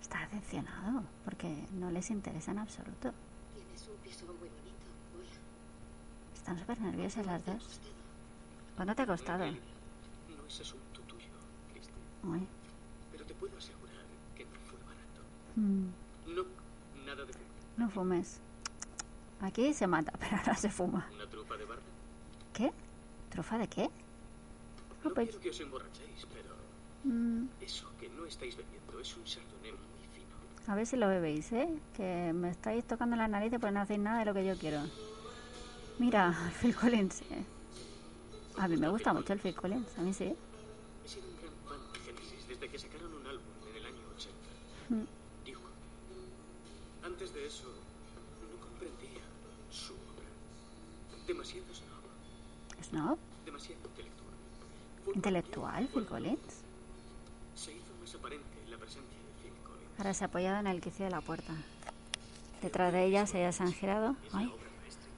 Está decepcionado porque no les interesa en absoluto. Tienes un piso muy bonito. Hola. Están súper nerviosas las ¿Te ha dos. ¿Cuánto te ha costado? No es asunto tuyo, Christie. Uy. Pero te puedo asegurar que no fue barato. Mm, No, No fumes. Aquí se mata, pero ahora se fuma. ¿Una trufa de barra? ¿Qué? ¿Trufa de qué? Ah, No pues, quiero que os emborrachéis, pero mm, eso que no estáis bebiendo es un chardonnay muy fino. a ver si lo bebéis, ¿eh? Que me estáis tocando la nariz pues no hacéis nada de lo que yo quiero. Mira, Phil Collins. eh. A mí me gusta mucho el Phil Collins, a mí sí. He sido un gran fan de Genesis desde que sacaron un álbum en el año 80. Mm. Demasiado snob, ¿Snob? demasiado intelectual. ¿Intelectual, Phil Collins? Se hizo más aparente la presencia de Phil Collins. Ahora se ha apoyado en el quicio de la puerta. Detrás de ella se han girado. Ay,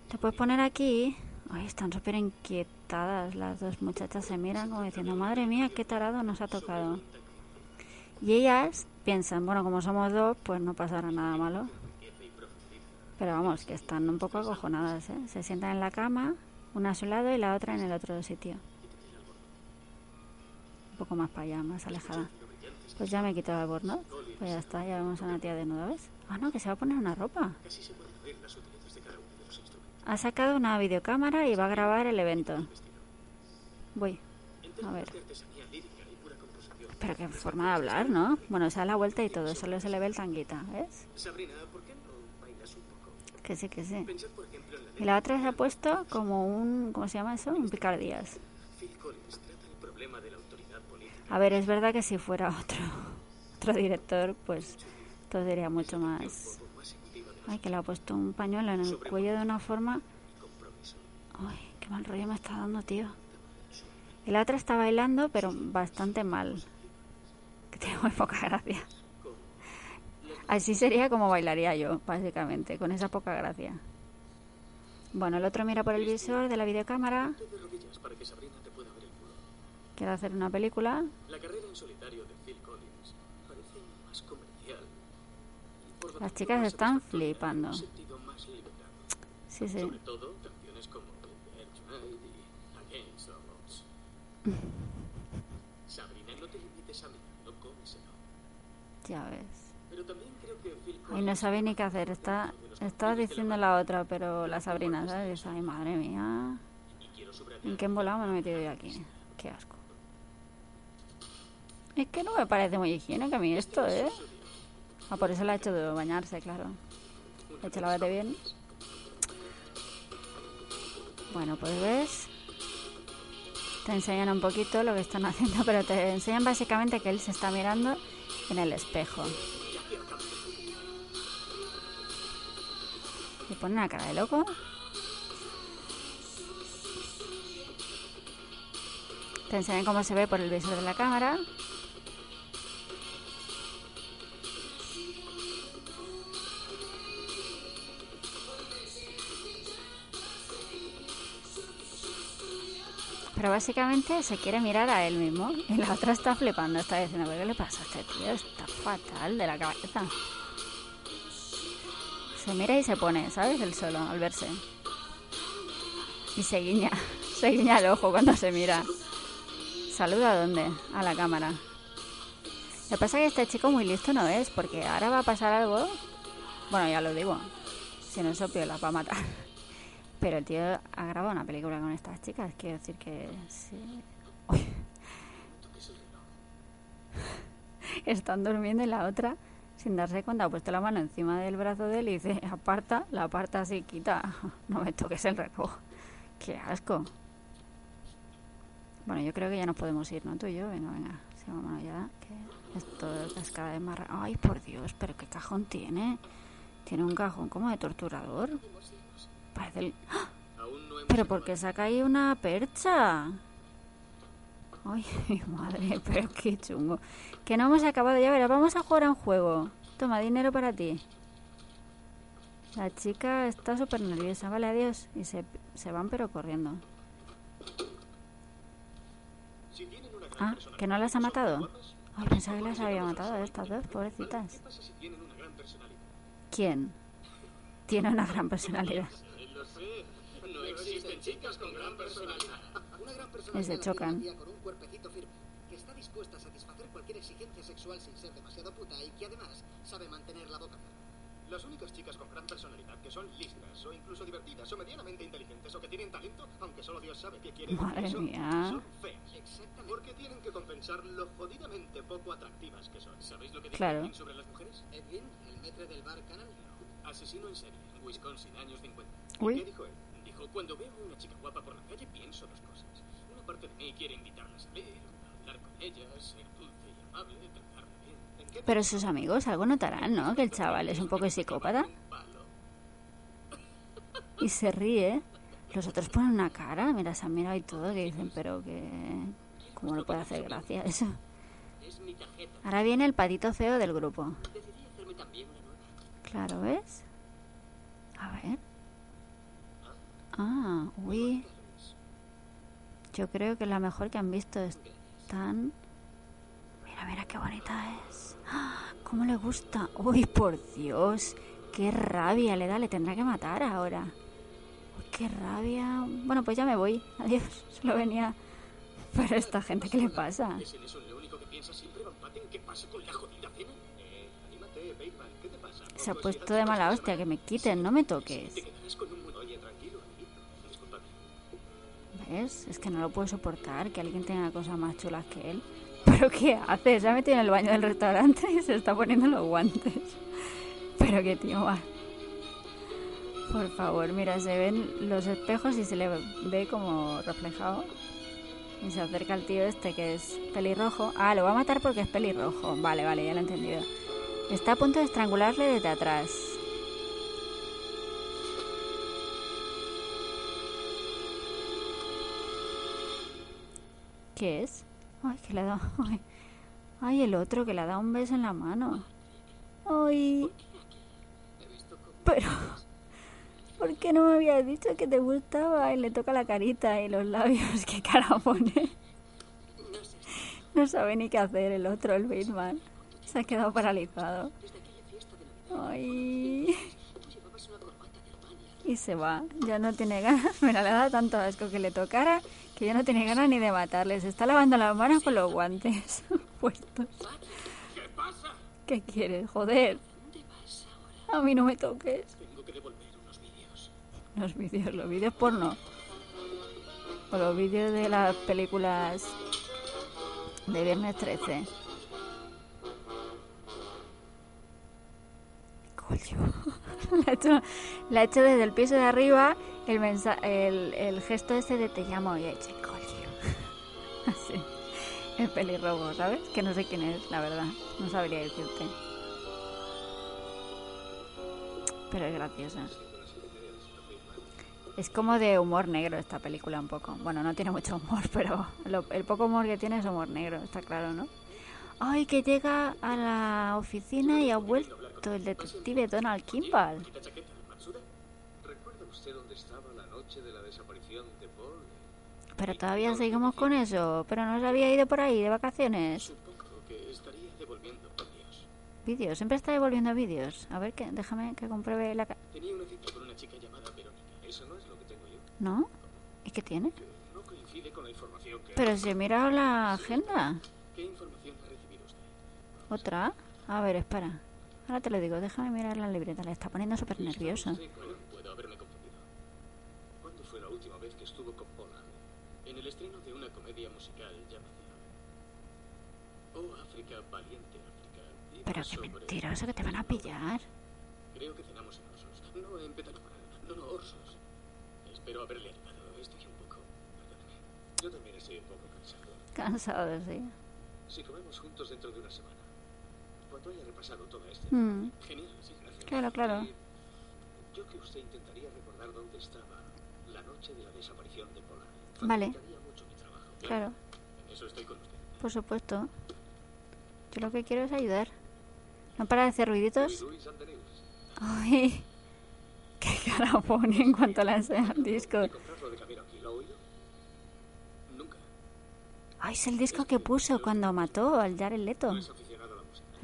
¿te puedes poner aquí? Ay, están súper inquietadas. Las dos muchachas se miran como diciendo, madre mía, qué tarado nos ha tocado. Y ellas piensan, bueno, como somos dos, pues no pasará nada malo. Pero vamos, que están un poco acojonadas, ¿eh? Se sientan en la cama, una a su lado y la otra en el otro sitio. Un poco más para allá, más alejada. Pues ya me he quitado el albornoz. Pues ya está, ya vemos a una tía desnuda, ¿ves? Ah, no, que se va a poner una ropa. De de. Ha sacado una videocámara y va a grabar el evento. Voy. A ver. De. Pero qué forma de hablar, ¿no? Bueno, se da la vuelta y todo, solo se le ve el tanguita, ¿ves? Sabrina, ¿por qué no bailas un poco? Que sí, que sí. Y la otra se ha puesto como un... ¿Cómo se llama eso? Un picardías. A ver, es verdad que si fuera otro, otro director, pues todo sería mucho más... Ay, que le ha puesto un pañuelo en el cuello de una forma... Ay, qué mal rollo me está dando, tío. Y la otra está bailando, pero bastante mal. Que tiene muy poca gracia. Así sería como bailaría yo, básicamente, con esa poca gracia. Bueno, el otro mira por el visor de la videocámara. Quiere hacer una película. La carrera en solitario de Phil Collins parece más comercial. Las chicas están flipando. Sí, sí. Sobre todo canciones como y Against All Odds. Sabrina, no te limites a mirarlo, cómeselo. Ya ves. Ay, no sabe ni qué hacer. Está, diciendo la otra, pero la Sabrina, ¿sabes? Ay, madre mía. y ¿En qué embolado me he metido yo aquí? Qué asco. Es que no me parece muy higiénico a mí esto, ¿eh? Ah, por eso la ha hecho de bañarse, claro. Ha hecho lavarte bien. Bueno, pues ves. Te enseñan un poquito lo que están haciendo, pero te enseñan básicamente que él se está mirando en el espejo. Le pone una cara de loco. Te enseñan cómo se ve por el visor de la cámara. Pero básicamente se quiere mirar a él mismo. Y la otra está flipando, está diciendo, ¿pero qué le pasa a este tío? Está fatal de la cabeza. Se mira y se pone, ¿sabes? El solo, al verse. Y se guiña, se guiña el ojo cuando se mira. ¿Saluda a dónde? A la cámara. Lo que pasa es que este chico muy listo no es, porque ahora va a pasar algo. Bueno, ya lo digo. Si no es obvio, la va a matar. Pero el tío ha grabado una película con estas chicas. Quiero decir que sí. Uy. Están durmiendo y la otra, sin darse cuenta, ha puesto la mano encima del brazo de él y dice, aparta, la aparta así, quita. No me toques el reloj. Qué asco. Bueno, yo creo que ya nos podemos ir, ¿no? Tú y yo, venga, venga. Sí, vámonos ya, que esto es cada vez más... Ay, por Dios, pero qué cajón tiene. Tiene un cajón como de torturador. Parece el... ¡Ah! Pero ¿por qué saca ahí una percha? Ay, madre, pero qué chungo. Que no hemos acabado ya, verás, vamos a jugar a un juego. Toma, dinero para ti. La chica está súper nerviosa, vale, adiós. Y se, se van pero corriendo. Ah, ¿que no las ha matado? Ay, pensaba que las había matado estas dos, ¿qué pobrecitas. ¿Quién? Tiene una gran personalidad. No existen chicas con gran personalidad. Y se chocan. Las únicas chicas con gran personalidad que son listas o incluso divertidas o medianamente inteligentes o que tienen talento, aunque solo Dios sabe qué quieren Madre mía. son feas. Exactamente. Porque tienen que compensar lo jodidamente poco atractivas que son. ¿Sabéis lo que dice Claro. Edwin sobre las mujeres? Edwin, el metre del bar Canal. Asesino en serie, en Wisconsin, años 50. ¿Y Uy. ¿Qué dijo él? Dijo, cuando veo a una chica guapa por la calle pienso dos cosas. Una parte de mí quiere invitarla a salir, hablar con ella, ser dulce y amable, tratarla bien. ¿En qué Pero sus amigos algo notarán, ¿no? Que el chaval es un poco psicópata y se ríe. Los otros ponen una cara, mira, se han mirado y todo, que dicen, pero que... ¿Cómo no puede hacer gracia eso? Ahora viene el patito feo del grupo. Claro, ¿ves? A ver. Ah, uy. Yo creo que es la mejor que han visto. Están... Mira, mira qué bonita es. ¡Ah! ¿Cómo le gusta? Uy, por Dios. Qué rabia le da. Le tendrá que matar ahora. Uy, qué rabia. Bueno, pues ya me voy. Adiós. Solo venía... Pero esta gente, ¿qué le pasa? ¿Es en eso en lo único que piensa siempre Van Patten? ¿Qué pasa con la jodida cena? Eh, anímate, Bateman. ¿Qué te pasa? Se ha puesto de mala ¿sabes hostia. Que me quiten, no me toques. ¿Ves? Es que no lo puedo soportar que alguien tenga cosas más chulas que él. ¿Pero qué hace? Se ha metido en el baño del restaurante y se está poniendo los guantes. Pero qué tío va. Por favor, mira, se ven los espejos y se le ve como reflejado. Y se acerca el tío este que es pelirrojo. Ah, lo va a matar porque es pelirrojo. Vale, vale, ya lo he entendido. Está a punto de estrangularle desde atrás. ¿Qué es? Ay, que le dado. Ay, ay, el otro que le dado un beso en la mano. Ay. Pero. ¿Por qué no me habías dicho que te gustaba? Y le toca la carita y los labios. ¿Qué cara pone? No sabe ni qué hacer el otro, el Bateman. Se ha quedado paralizado. Ay. Y se va. Ya no tiene ganas. Mira, le da tanto asco que le tocara que ya no tiene ganas ni de matarle. Se está lavando las manos con los guantes puestos. ¿Qué pasa? ¿Qué quieres? Joder. A mí no me toques. Los vídeos, los vídeos porno. O los vídeos de las películas de Viernes 13. Coño. La ha hecho, la hecho desde el piso de arriba el, mensa- el, el gesto ese de te llamo y ha hecho coño. Así. El pelirrojo, ¿sabes? Que no sé quién es, la verdad. No sabría decirte. Pero es graciosa. Es como de humor negro esta película un poco. Bueno, no tiene mucho humor, pero lo- el poco humor que tiene es humor negro, está claro, ¿no? Ay, que llega a la oficina y ha vuelto el detective Donald Kimball. Pero todavía seguimos con eso. Pero no se había ido por ahí de vacaciones. Vídeos. Siempre está devolviendo vídeos. A ver, que, déjame que compruebe la... Tenía una cita con una chica llamada Verónica. Eso no es lo que tengo yo. ¿No? ¿Y qué tiene? No coincide con la información que... Pero si he mirado la agenda. ¿Qué información ha recibido usted? ¿Otra? A ver, espera. Ahora te lo digo, déjame mirar la libreta. Le está poniendo súper nervioso. Sí, bueno, puedo haberme confundido. ¿Cuándo fue la última vez que estuvo con Paul? En el estreno de una comedia musical llamada... Oh, África, valiente África. Iba Pero qué mentiroso que te van a pillar. Creo que cenamos en Orsos. No en Petanomal. No, no, Orsos. Espero haberle animado. Estoy un poco... Perdóneme. Yo también estoy un poco cansado. Cansado, sí. Si comemos juntos dentro de una semana, cuando haya repasado toda esta... Mm, Genial, sí, gracias. claro, claro. Y yo que usted intentaría recordar dónde estaba la noche de la desaparición de Paul. Vale. Mucho mi trabajo. Claro, En eso estoy con usted. por supuesto. Yo lo que quiero es ayudar. No para de hacer ruiditos. Ay, qué cara pone en cuanto enseña el disco. Ay, es el disco que puso cuando mató al Jared Leto,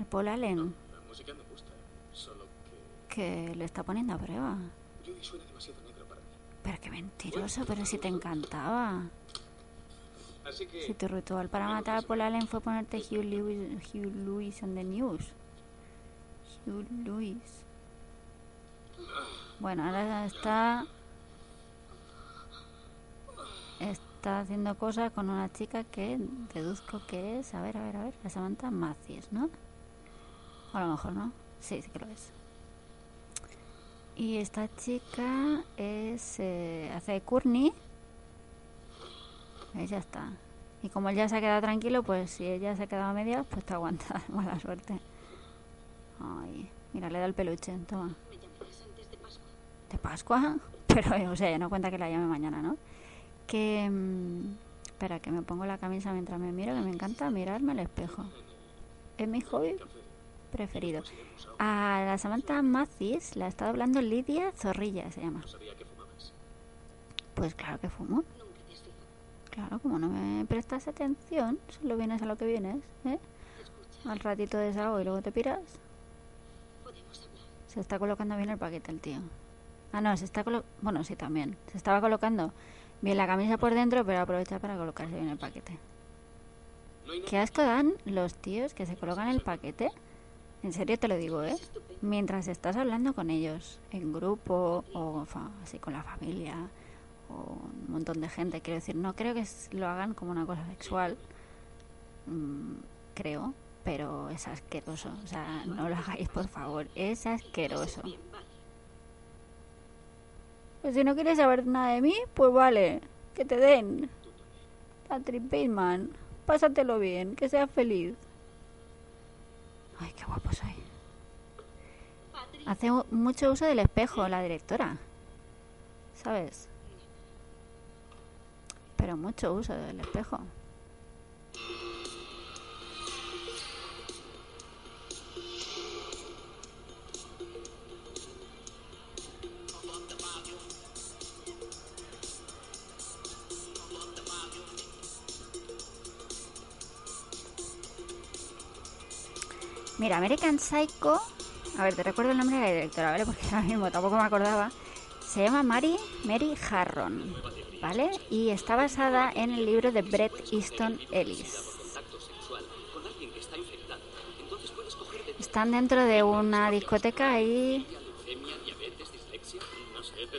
Paul Allen, La música me gusta. Solo que... que le está poniendo a prueba. Yui suena demasiado negro para mí. Pero qué mentiroso, pero si te encantaba. Así que... Si tu ritual para matar a Paul Allen fue ponerte Hugh Lewis, Hugh Lewis and the News. Hugh Lewis. Bueno, ahora está... Está haciendo cosas con una chica que deduzco que es... A ver, a ver, a ver. La Samantha Macies, ¿no? A lo mejor no. Sí, sí que lo es. Y esta chica es... eh, hace Courtney. Ahí ya está. Y como él ya se ha quedado tranquilo, pues si ella se ha quedado a medias, pues te aguanta. Mala suerte. Ay, mira, le da el peluche. Toma. De Pascua. ¿De Pascua? Pero, o sea, ya no cuenta que la llame mañana, ¿no? Que... mm, espera, que me pongo la camisa mientras me miro, que me encanta mirarme al espejo. Es mi hobby preferido. A la Samantha Mathis la estado hablando Lidia Zorrilla, se llama. Pues claro que fumo. Claro, como no me prestas atención, solo vienes a lo que vienes, ¿eh? Al ratito de desahogo y luego te piras. Se está colocando bien el paquete el tío. Ah, no, se está colo Bueno, sí, también. Se estaba colocando bien la camisa por dentro, pero aprovecha para colocarse bien el paquete. Qué asco dan los tíos que se colocan el paquete. En serio te lo digo, ¿eh? Mientras estás hablando con ellos, en grupo o así con la familia o un montón de gente. Quiero decir, no creo que lo hagan como una cosa sexual. Mm, creo, pero es asqueroso. O sea, no lo hagáis, por favor. Es asqueroso. Pues si no quieres saber nada de mí, pues vale, que te den. Patrick Bateman, pásatelo bien, que seas feliz. Ay, qué guapo soy. Hace mucho uso del espejo la directora. ¿Sabes? Pero mucho uso del espejo. Mira, American Psycho. A ver, te recuerdo el nombre de la directora, ¿vale? Porque ahora mismo tampoco me acordaba. Se llama Mary, Mary Harron, ¿vale? Y está basada en el libro de Bret Easton Ellis. Están dentro de una discoteca no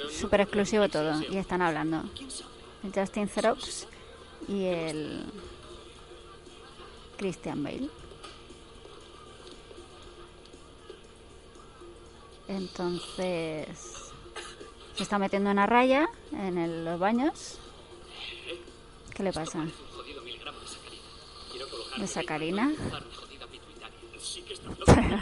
súper exclusivo todo, y están hablando. El Justin Theroux y el Christian Bale. Entonces se está metiendo una raya en el- los baños. ¿Qué le pasa? De sacarina.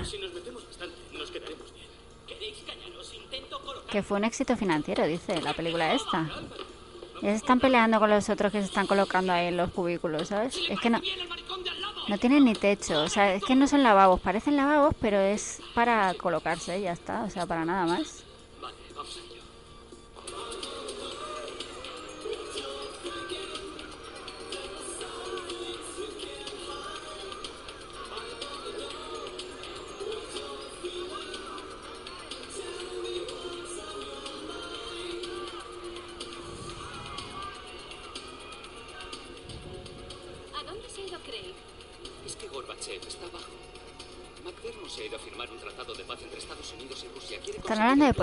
Que fue un éxito financiero, dice la película esta. Ya se están peleando con los otros que se están colocando ahí en los cubículos, ¿sabes? Es que no, No tienen ni techo, o sea, es que no son lavabos, parecen lavabos, pero es para colocarse, ya está, o sea, para nada más.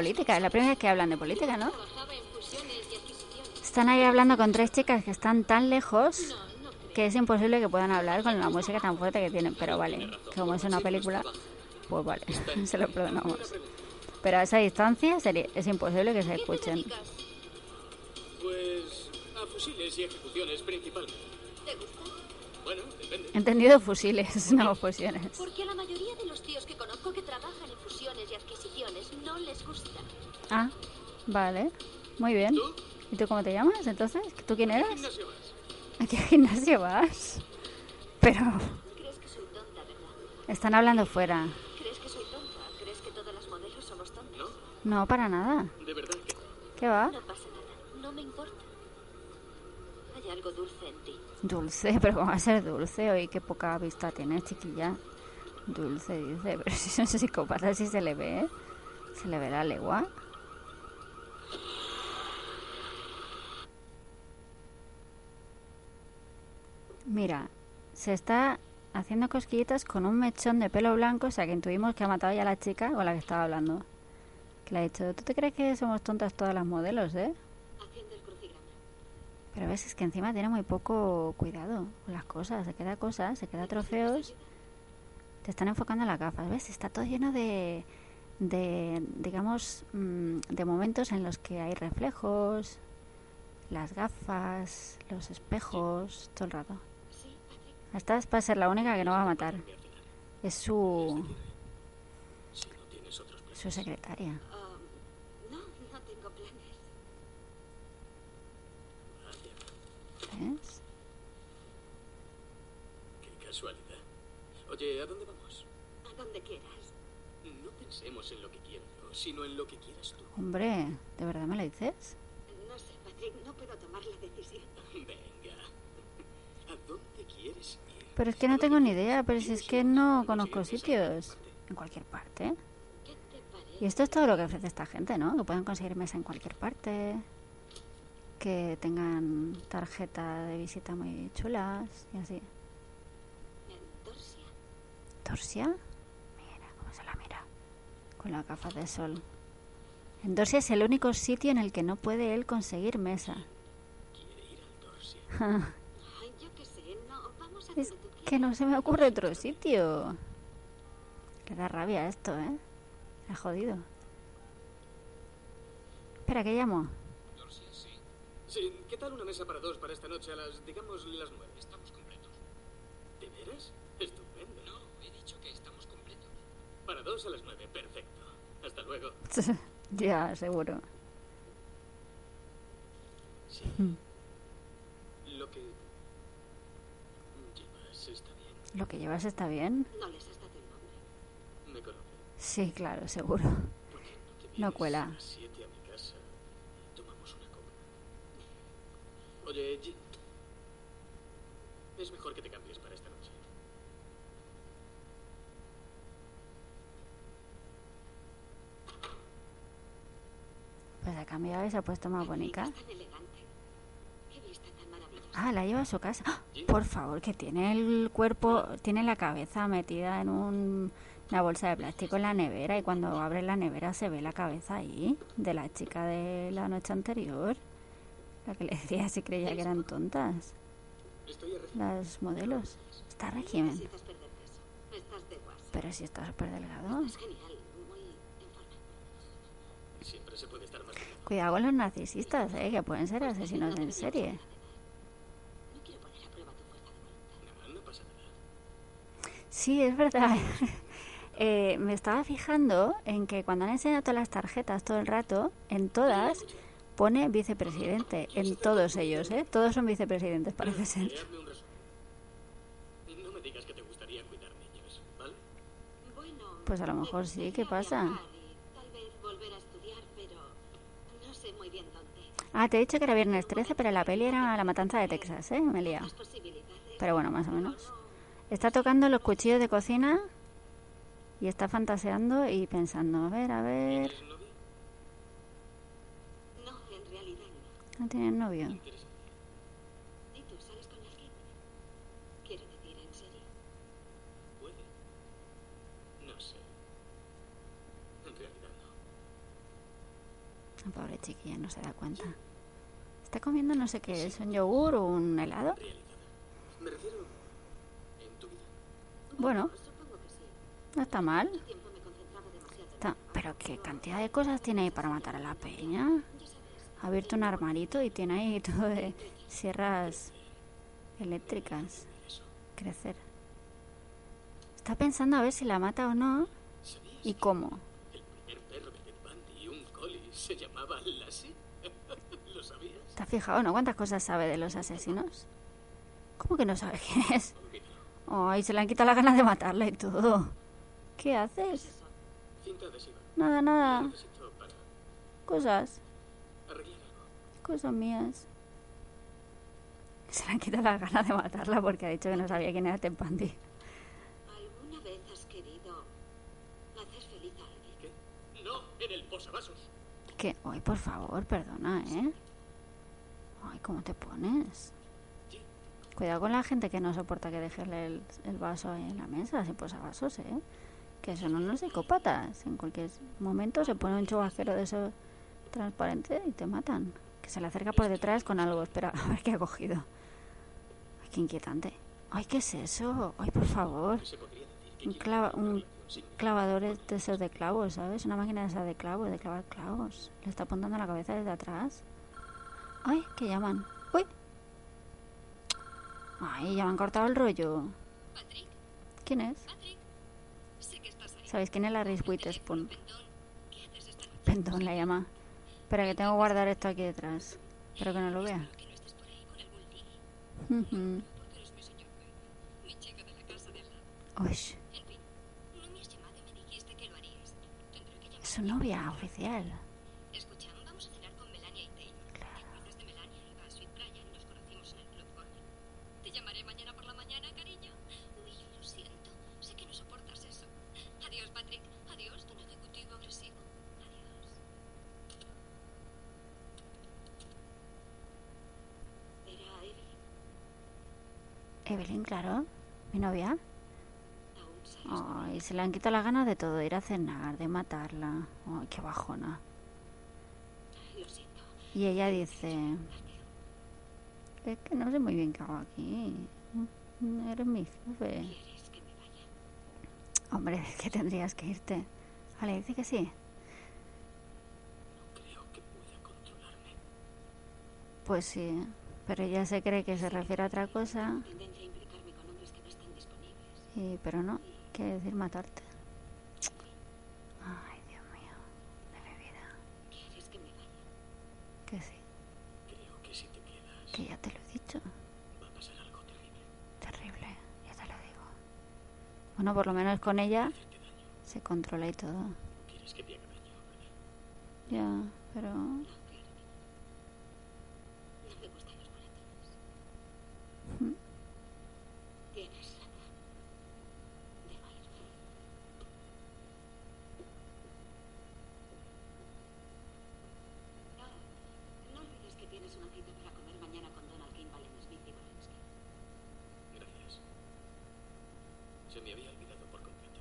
Política, es la primera vez que hablan de política, ¿no? Están ahí hablando con tres chicas que están tan lejos que es imposible que puedan hablar con la música tan fuerte que tienen, pero vale, como es una película, pues vale, se lo perdonamos. Pero a esa distancia sería, es imposible que se ¿Qué te escuchen. Pues a fusiles y ejecuciones principalmente. ¿Te gusta? Bueno, depende. Entendido fusiles, no fusiones. Porque a la mayoría de los tíos que les gusta. Ah, vale, muy bien. ¿Tú? ¿Y tú cómo te llamas entonces? ¿Tú quién ¿A qué eras? gimnasio vas? ¿A qué gimnasio vas? Pero ¿Crees que soy tonta, verdad? están hablando fuera. ¿Crees que soy tonta? ¿Crees que todas las modelos somos tontas? ¿No? No, para nada. De verdad que... ¿Qué va? No pasa nada. No me importa. Hay algo dulce en ti. Dulce, pero ¿cómo va a ser dulce? Hoy qué poca vista tienes, chiquilla. Dulce, dice, pero si es un psicópata, si se le ve, ¿eh? Se le ve la legua. Mira, se está haciendo cosquillitas con un mechón de pelo blanco, o sea que intuimos que ha matado ya a la chica con la que estaba hablando. Que le ha dicho, ¿tú te crees que somos tontas todas las modelos, eh? Pero ves, es que encima tiene muy poco cuidado con las cosas. Se queda cosas, se queda trofeos. Te están enfocando en las gafas, ¿ves? Está todo lleno de, de digamos, mm, de momentos en los que hay reflejos, las gafas, los espejos, todo el rato. Esta es para ser la única que no va a matar. Es su, su secretaria. ¿Ves? qué casualidad. Oye, ¿a dónde vamos? A donde quieras. No pensemos en lo que quiero yo, sino en lo que quieras tú. Hombre, ¿de verdad me lo dices? No sé, Patrick, no puedo tomar la decisión. Venga. ¿A dónde quieres ir? Pero es que no tengo ni idea, pero si es que no conozco sitios. En cualquier parte. Y esto es todo lo que ofrece esta gente, ¿no? Que puedan conseguir mesa en cualquier parte. Que tengan tarjeta de visita muy chulas y así. En Dorsia. ¿Dorsia? Mira cómo se la mira. Con las gafas de sol. En Dorsia es el único sitio en el que no puede él conseguir mesa. Quiere ir al Dorsia. Ay, yo qué sé, no, vamos a Es que no se me ocurre otro sitio. Le da rabia esto, ¿eh? Ha jodido. Espera, que llamo. Dorsia, sí. Sí, ¿qué tal una mesa para dos para esta noche a las, digamos, las nueve? Estamos completos. ¿De veras? Estupendo. No, he dicho que estamos completos. Para dos a las nueve, perfecto. Hasta luego. ya, seguro. Sí. Lo que llevas está bien. Lo que llevas está bien. No les has dado el nombre. Me conoce. Sí, claro, seguro. ¿Por qué no te No vienes cuela. a las siete a mi casa y tomamos una copa? Oye, es mejor que te cambies para esta noche. Pues ha cambiado y se ha puesto más bonita. Ah, la lleva a su casa. ¡Ah! Por favor, que tiene el cuerpo, tiene la cabeza metida en un- una bolsa de plástico en la nevera y cuando abre la nevera se ve la cabeza ahí de la chica de la noche anterior. La que le decía si creía que eran tontas. Las modelos. Está régimen. Pero si está súper delgado. Es genial, muy en forma. Siempre se puede estar más delgado. Cuidado con los narcisistas, ¿eh? que pueden ser asesinos en serie. Sí, es verdad. Eh, me estaba fijando en que cuando han enseñado todas las tarjetas todo el rato, en todas pone vicepresidente, en todos ellos, ¿eh? Todos son vicepresidentes, parece ser. Pues a lo me mejor sí, ¿qué pasa? Ah, te he dicho que era viernes 13, pero la peli era La Matanza de Texas, ¿eh? Me he liado. Pero bueno, más o menos. Está tocando los cuchillos de cocina y está fantaseando y pensando, a ver, a ver, ¿Tienes novio? No, en realidad no. no tiene novio. Interesante. ¿Y tú sales con alguien? Quiero decir, en serio. Puede. No sé. En realidad no. La pobre chiquilla no se da cuenta. Está comiendo no sé qué es, un yogur o un helado. Bueno, no está mal. Está- pero qué cantidad de cosas tiene ahí para matar a la peña. Ha abierto un armarito y tiene ahí todo de sierras eléctricas. Crecer. Está pensando a ver si la mata o no ¿Sabías y cómo. el primer perro de Bundy, un collie, se llamaba Lassie? ¿Te has fijado, no? ¿Cuántas cosas sabe de los asesinos? ¿Cómo que no sabe quién es? Ay, se le han quitado las ganas de matarla y todo. ¿Qué haces? Nada, nada. Cosas. Cosas mías. Se le han quitado las ganas de matarla porque ha dicho que no sabía quién era Ted Bundy. ¿Alguna vez has querido hacer feliz a alguien? ¿Qué? No, en el posavasos. Que, ay, por favor, perdona, ¿eh? Ay, ¿cómo te pones? Cuidado con la gente que no soporta que dejes el, el vaso en la mesa, sin posavasos, ¿eh? Que son unos psicópatas. En cualquier momento se pone un chubasquero de eso transparente y te matan. Que se le acerca por detrás con algo. Espera, a ver qué ha cogido. Ay, qué inquietante. Ay, ¿qué es eso? Ay, por favor. Un, clava- un clavador de esos de clavos, ¿sabes? Una máquina de esas de clavos, de clavar clavos. Le está apuntando la cabeza desde atrás. Ay, que llaman. Uy. Ay, ya me han cortado el rollo. Patrick, ¿Quién es? Patrick. Sé que estás ahí. ¿Sabéis quién es la Reese Witherspoon? Pendón, la llama. Espera, que tengo que guardar esto aquí detrás. Espero que no lo vea. Que no estés por ahí con el bull diggy, Ujú. porque eres mi señor Bell, mi chica de la casa de al lado. Uy, En fin, no me has llamado y me dijiste que lo harías. Tendré que llamar. su novia oficial. Escucha, vamos a cenar con Melania y Taylor. Claro. ¿Te acuerdas de Melania? Iba a Sweet Brian y nos conocimos en el Club Golden. Te llamaré mañana por la mañana, cariño. Uy, lo siento. Sé que no soportas eso. Adiós, Patrick. Adiós, don ejecutivo agresivo. Adiós. Era Evelyn. Evelyn, claro. Mi novia. Ay, se le han quitado las ganas de todo. Ir a cenar, de matarla. Ay, qué bajona. Y ella dice... Es que no sé muy bien qué hago aquí. Eres mi jefe. Hombre, es que tendrías que irte. Vale, dice que sí. Pues sí. Pero ella se cree que se refiere a otra cosa. Tendencia a implicarme con hombres que no están disponibles. Y, pero no, quiere decir matarte. Ay, Dios mío. De mi vida. ¿Quieres que me vaya? Que sí. Creo que si te quedas Que ya te lo he dicho. va a pasar algo terrible. Terrible, ya te lo digo. Bueno, por lo menos con ella se controla y todo. No quieres que te haga daño, ¿verdad? Ya, pero... No, claro que no. No me gustan los maratones. Tienes razón. Debo irme. No, no olvides que tienes una cita para comer mañana con Donald Kimball en Smith y Valensky. Gracias. Se me había olvidado por completo.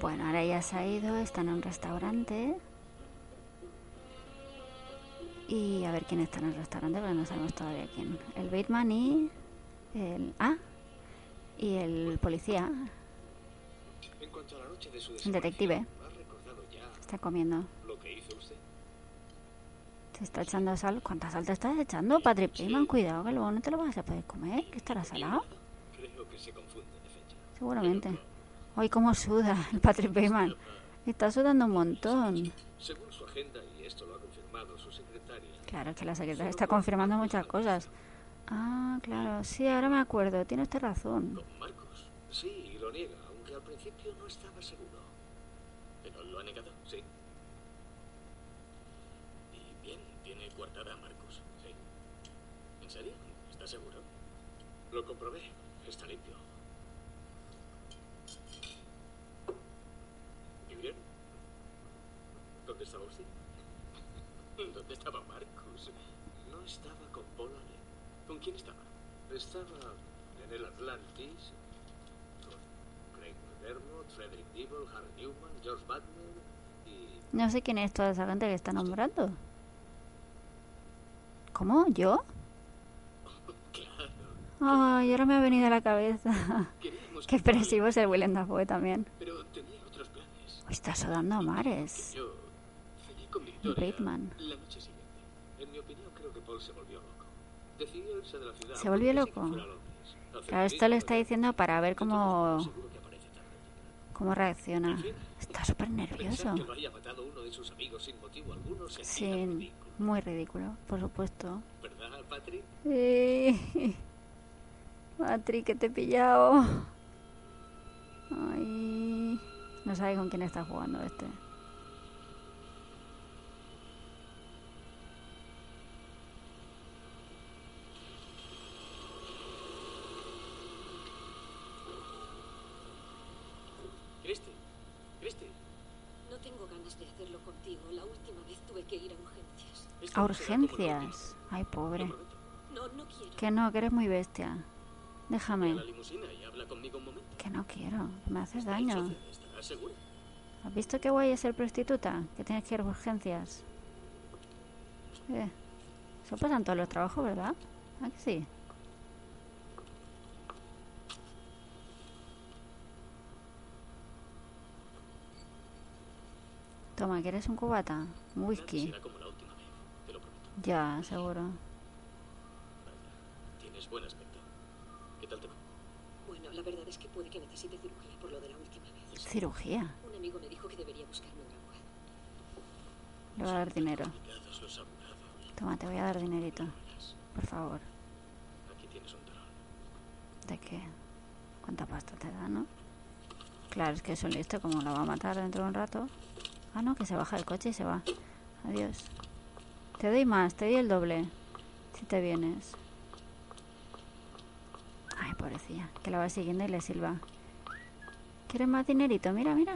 Bueno, ahora ya se ha ido, está en un restaurante. Y a ver quién está en el restaurante, porque no sabemos todavía quién. El Bateman y el... Ah, y el policía, En cuanto a la noche de su el detective, ¿ha recordado ya está comiendo. lo que hizo usted? Se está echando sal. ¿Cuánta sal te estás echando, Patrick Bateman? Cuidado, que luego no te lo vas a poder comer, que estará salado. Creo que se confunde de fecha. Seguramente. Ay, cómo suda el Patrick Bateman. Está sudando un montón. Según su agenda, y esto lo ha confirmado su secretaria, Claro, que la secretaria está confirmando muchas cosas. Ah, claro, sí, ahora me acuerdo, tiene usted razón. Con Marcos. sí, lo niega, aunque al principio no estaba seguro. Pero lo ha negado. Sí, Y bien, tiene coartada a Marcos. Sí. ¿En serio? ¿Estás seguro? Lo comprobé. Está limpio. ¿Y bien? ¿Dónde estaba usted? ¿Dónde estaba Marcos? No estaba con Allen. ¿Con quién estaba? Estaba en el Atlantis con Craig McDermott, Frederick Dibble, Harry Newman, George Butler y... No sé quién es toda esa gente que está nombrando. ¿Cómo? ¿Yo? Ay, ahora me ha venido a la cabeza. Qué expresivo es el Willem Dafoe también. Pero tenía otros planes. Uy, está sudando a mares. Yo cené con Victoria Bateman. la noche siguiente. En mi opinión, creo que Paul se volvió loco. Decidió irse de la ciudad. ¿Se volvió loco? Claro, esto lo está diciendo para ver cómo, cómo reacciona. Está súper nervioso. Sí, muy ridículo, por supuesto. ¿Verdad, Patrick? Sí. Patrick, que te he pillado. Ay. No sabe con quién está jugando este. Cristi, Cristi. No tengo ganas de hacerlo contigo. La última vez tuve que ir a urgencias. A urgencias. Ay, pobre. no quiero. Que no, que eres muy bestia. Déjame. Que no quiero. Me haces daño. ¿Has visto qué guay es ser prostituta? Que tienes que ir a urgencias. Eh, eso pasa en todos los trabajos, ¿verdad? ¿A que sí? Toma, ¿quieres un cubata? Un whisky. Ya, seguro. Tienes buen aspecto. ¿Qué tal te va? Bueno, la verdad es que puede que necesite cirugía por lo de la última vez. Cirugía. Un amigo me dijo que debería buscarme un abogado. Le voy a dar dinero. Toma, te voy a dar dinerito. Por favor. Aquí tienes un talón. ¿De qué? ¿Cuánta pasta te da, no? Claro, es que es un listo, como la va a matar dentro de un rato. Ah, no, que se baja del coche y se va. Adiós. Te doy más, te doy el doble. Si te vienes. Pobrecilla, que la va siguiendo y le silba. ¿Quieres más dinerito? Mira, mira.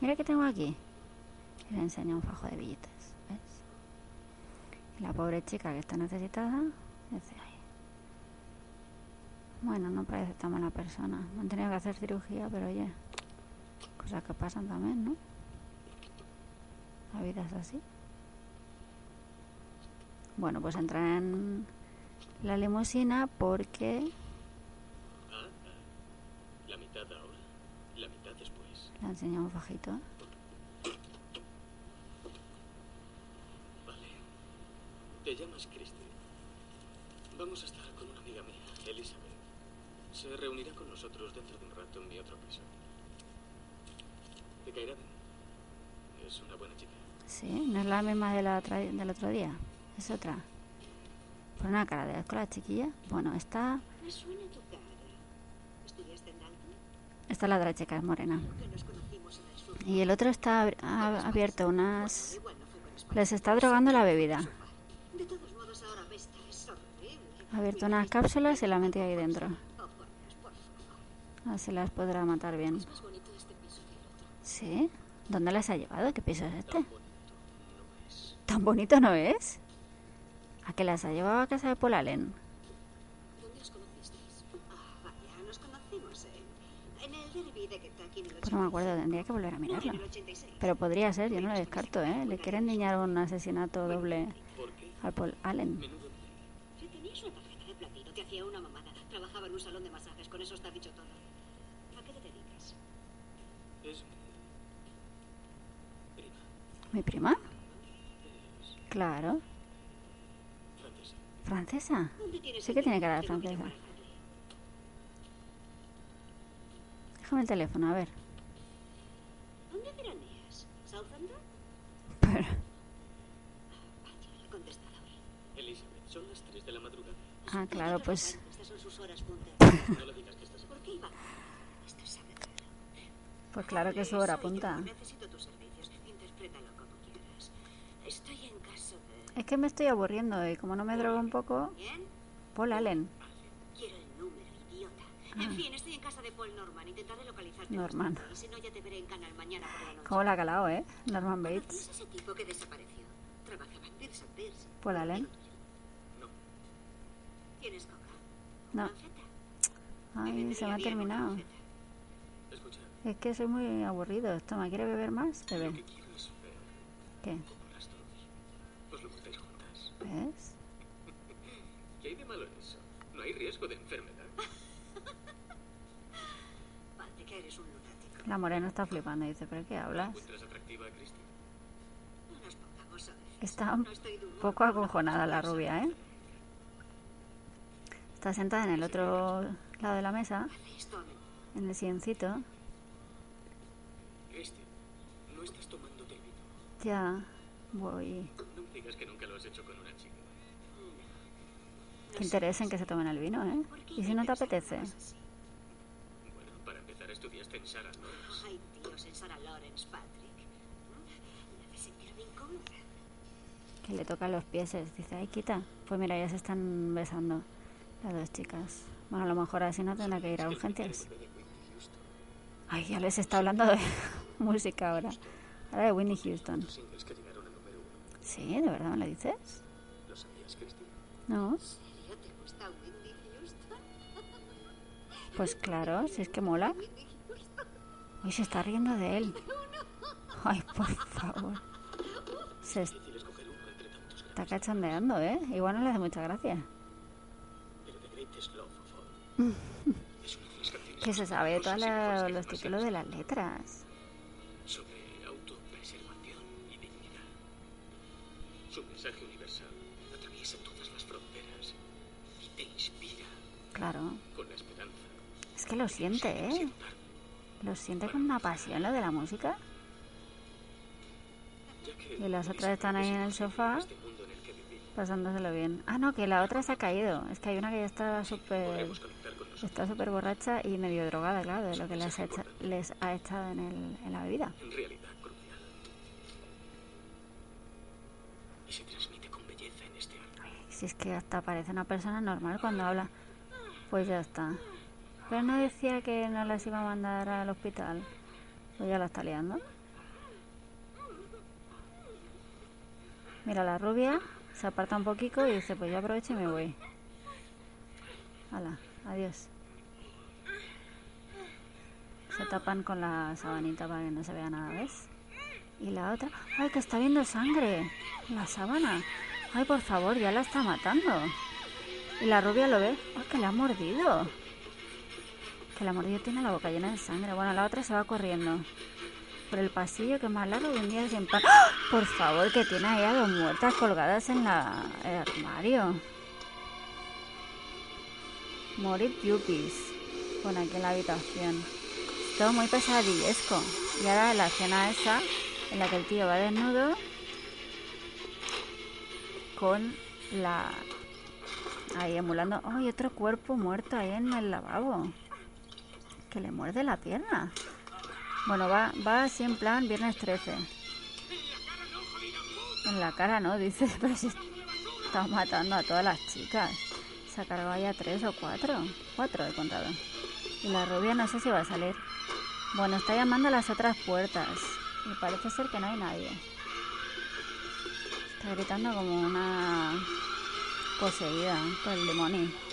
Mira que tengo aquí. Y le enseña un fajo de billetes. ¿Ves? Y la pobre chica que está necesitada bueno, no parece tan mala persona. Me han tenido que hacer cirugía, pero oye, cosas que pasan también, ¿no? La vida es así. Bueno, pues entra en la limusina porque Ah, ah. La mitad ahora, la mitad después. enseñado un fajito. Vale. Te llamas Christy. Vamos a estar con una amiga mía, Elizabeth. Se reunirá con nosotros dentro de un rato en mi otro piso. ¿Te caerá bien? Es una buena chica. Sí, no es la misma de la otra- del otro día, es otra. Por una cara de la chiquilla. Bueno, esta, esta es la otra chica, es morena. Y el otro está abierto unas... Les está drogando la bebida. De. Ha abierto unas cápsulas y la ha ahí dentro. Así las podrá matar bien. ¿Sí? ¿Dónde las ha llevado? ¿Qué piso es este? Tan bonito no es. ¿Tan bonito no es? ¿A qué las ha llevado a casa de Paul Allen? Pues no me acuerdo, tendría que volver a mirarlo. el 86. Pero podría ser, yo no lo descarto, ¿eh? Le quieren niñar un asesinato doble al Paul Allen. ¿Mi prima? Claro. Francesa. ¿Francesa? ¿Dónde tienes Sí que tiene cara de francesa. Déjame el teléfono, a ver. ¿Dónde veraneas? ¿Southampton? Pero, Vaya, el contestador. Elizabeth, son las 3 de la madrugada. ah, claro, pues... Estas son sus horas punta. No le digas que estás ¿Por qué iba? Esto. Pues claro que es su hora punta. Necesito tus servicios. Interprétalo como quieras. Estoy en casa de... Es que me estoy aburriendo y como no me drogo un poco... Paul Allen. Quiero el número, idiota. En fin, estoy en casa de Paul Norman. Intentaré localizarte. Norman. Y si no, ya te veré en canal mañana por la noche. ¿Cómo la ha calado, eh? Norman ¿Conocías Bates. ese tipo que desapareció? Trabajaba en Pierce and Pierce. Paul Allen. No. ¿Tienes coca? No. Ay, se me ha terminado. Escucha, Es que soy muy aburrido. Toma, ¿quiere beber más? Bebe. ¿Qué? cómo las dos os lo montáis juntas. ¿Ves? ¿Qué hay de malo en eso? No hay riesgo de enfermedad. Patrick, eres un lunático. La morena está flipando y dice, ¿pero qué hablas? ¿Encuentras atractiva a Christy? No nos pongamos a decir. Está un poco acojonada la rubia, ¿eh? Está sentada en el otro lado de la mesa, en el silloncito. Christy, no estás tomándote el vino. Ya voy. No digas que nunca lo has hecho con Qué interés en que se tomen el vino, ¿eh? ¿Por qué ¿Y si no te apetece? Bueno, para empezar estudiaste en Sarah Lawrence. Ay, Dios, en Sarah Lawrence, Patrick. Me hace sentirme incómoda. Que le toca los pies. Dice, ay, quita. Pues mira, ya se están besando las dos chicas. Bueno, a lo mejor así no tendrá que ir a urgencias. Ay, ya les está hablando de música ahora. Ahora de Whitney Houston. Sí, ¿de verdad me lo dices? ¿Lo sabías, Christy? No, pues claro, si es que mola. Uy, se está riendo de él. Ay, por favor. Se está cachondeando, ¿eh? Igual no le hace mucha gracia. Que se sabe todos los títulos de las letras. Claro. con la esperanza Es que lo siente, ¿eh? Lo siente con una pasión lo de la música. Y las otras están ahí en el sofá pasándoselo bien. Ah, no, que la otra se ha caído. Es que hay una que ya está súper... Está súper borracha y medio drogada, claro, de lo que les ha, echa- les ha echado en, el, en la bebida. En realidad crucial. Y se transmite con belleza en este. Si es que hasta parece una persona normal cuando habla. Pues ya está. Pero no decía que no las iba a mandar al hospital. Pues ya la está liando. Mira, la rubia se aparta un poquito y dice, pues yo aprovecho y me voy. Hala, adiós. Se tapan con la sabanita para que no se vea nada, ¿ves? Y la otra, ¡ay, que está viendo sangre! La sábana. ¡Ay, por favor, ya la está matando! Y la rubia lo ve, ¡ay, que la ha mordido! Que la mordido tiene la boca llena de sangre. Bueno, la otra se va corriendo por el pasillo que más largo que un día sin pan. ¡Ah! Por favor, que tiene ahí a dos muertas colgadas en la, el armario. Morir yuppies. Pone aquí en la habitación. Todo muy pesadillesco. Y ahora la escena esa, en la que el tío va desnudo con la... Ahí emulando... ¡Ay, otro cuerpo muerto ahí en el lavabo! Que le muerde la pierna. Bueno, va, va así en plan viernes 13. En la cara no, dice, pero si está matando a todas las chicas. Se ha cargado ya tres o cuatro. Cuatro he contado. Y la rubia no sé si va a salir. Bueno, está llamando a las otras puertas. Y parece ser que no hay nadie. Está gritando como una poseída por el demonio.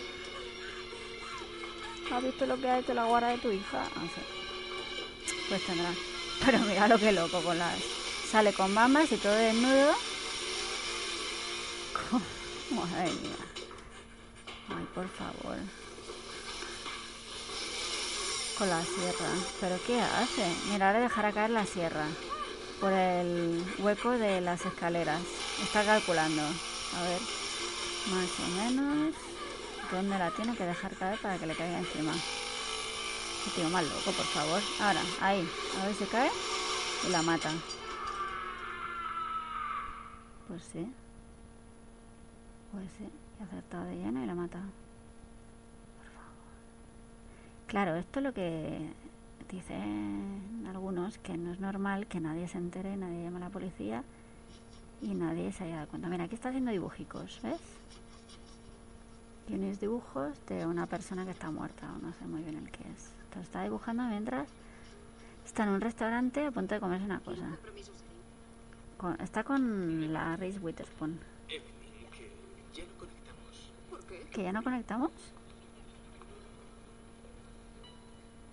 ¿Has visto lo que ha hecho la guarda de tu hija? No sé. Pues tendrá. Pero mira lo que loco con las. Sale con bambas y todo desnudo. Madre mía. Ay, por favor. Con la sierra. ¿Pero qué hace? Mira, ahora dejará caer la sierra. Por el hueco de las escaleras. Está calculando. A ver. Más o menos. ¿Dónde la tiene que dejar caer para que le caiga encima? Qué tío más loco, por favor. Ahora, ahí. A ver si cae. Y la mata. Pues sí. Pues sí. Ha acertado de lleno y la mata. Por favor. Claro, esto es lo que dicen algunos, que no es normal que nadie se entere, nadie llame a la policía y nadie se haya dado cuenta. Mira, aquí está haciendo dibujicos, ¿ves? Unos dibujos de una persona que está muerta, o no sé muy bien el que es. Entonces está dibujando mientras está en un restaurante a punto de comerse una cosa. Con- está con la Reese Witherspoon. Que ya no conectamos.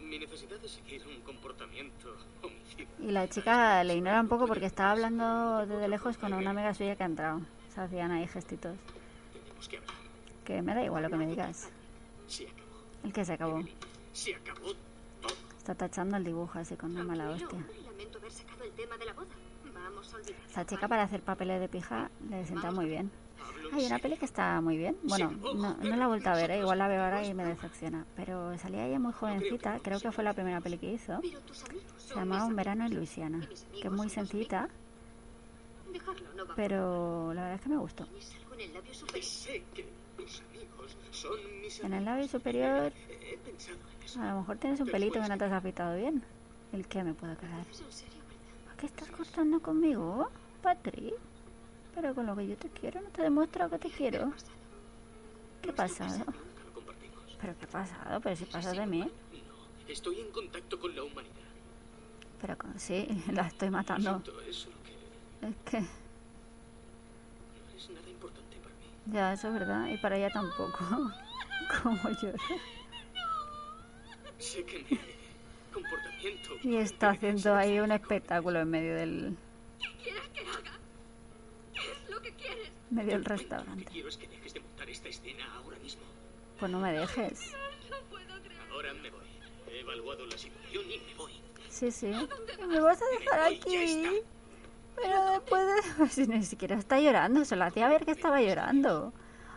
Mi necesidad de seguir un comportamiento. Y la chica le ignora un poco porque estaba hablando desde lejos con una amiga suya que ha entrado. Se hacían ahí gestitos. Que me da igual lo que me digas. El que se acabó. Se acabó todo. Está tachando el dibujo así con una mala hostia. Esta chica para hacer papeles de pija le sienta muy bien. Hay una peli que está muy bien. Bueno, no, no la he vuelto a ver, ¿eh? igual la veo ahora y me decepciona. Pero salía ella muy jovencita, creo que fue la primera peli que hizo. Se llamaba Un verano en. Luisiana, que es muy sencillita, pero la verdad es que me gustó. En el labio superior. A lo mejor tienes un pelito que no te has afeitado bien. ¿El qué me puedo quedar? ¿A qué estás cortando conmigo, Patrick? Pero con lo que yo te quiero, no te demuestro que te quiero. ¿Qué pasado? ¿Pero qué pasado? Pero si pasas de mí. Estoy en contacto con la humanidad. Pero con- sí, la estoy matando Es que... no es nada importante para mí. Ya, eso es verdad. Y para ella tampoco. Como llora. Sé que mi comportamiento... Y está haciendo ahí un espectáculo en medio del, ¿Qué quieres que haga? ¿Qué es lo que quieres? medio del Lo que restaurante. quiero es que dejes de montar esta escena ahora mismo. Pues no me dejes. No puedo creer. Ahora me voy. He evaluado la situación y me voy. Sí, sí. ¿Me vas a dejar aquí? Pero después de... Si ni siquiera está llorando. Se lo hacía ver que estaba llorando.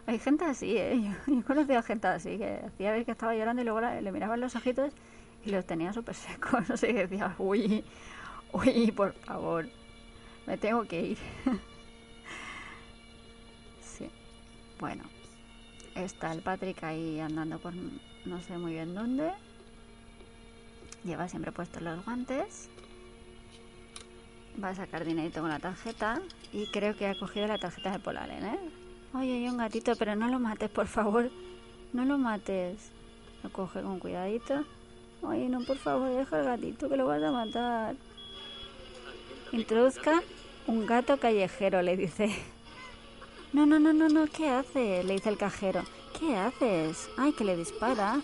Hay gente así, ¿eh? Yo, yo he conocido a gente así que hacía ver que estaba llorando y luego la- le miraban los ojitos y los tenía súper secos. No sé, decía, uy, uy, por favor, me tengo que ir. sí. Bueno, está el Patrick ahí andando por no sé muy bien dónde. Lleva siempre puestos los guantes. Va a sacar dinerito con la tarjeta. Y creo que ha cogido la tarjeta de Polaren, ¿eh? Oye, hay un gatito, pero no lo mates, por favor. No lo mates. Lo coge con cuidadito. Oye, no, por favor, deja el gatito, que lo vas a matar. Introduzca un gato callejero, le dice. No, no, no, no, no, ¿qué haces? Le dice el cajero. ¿Qué haces? Ay, que le dispara.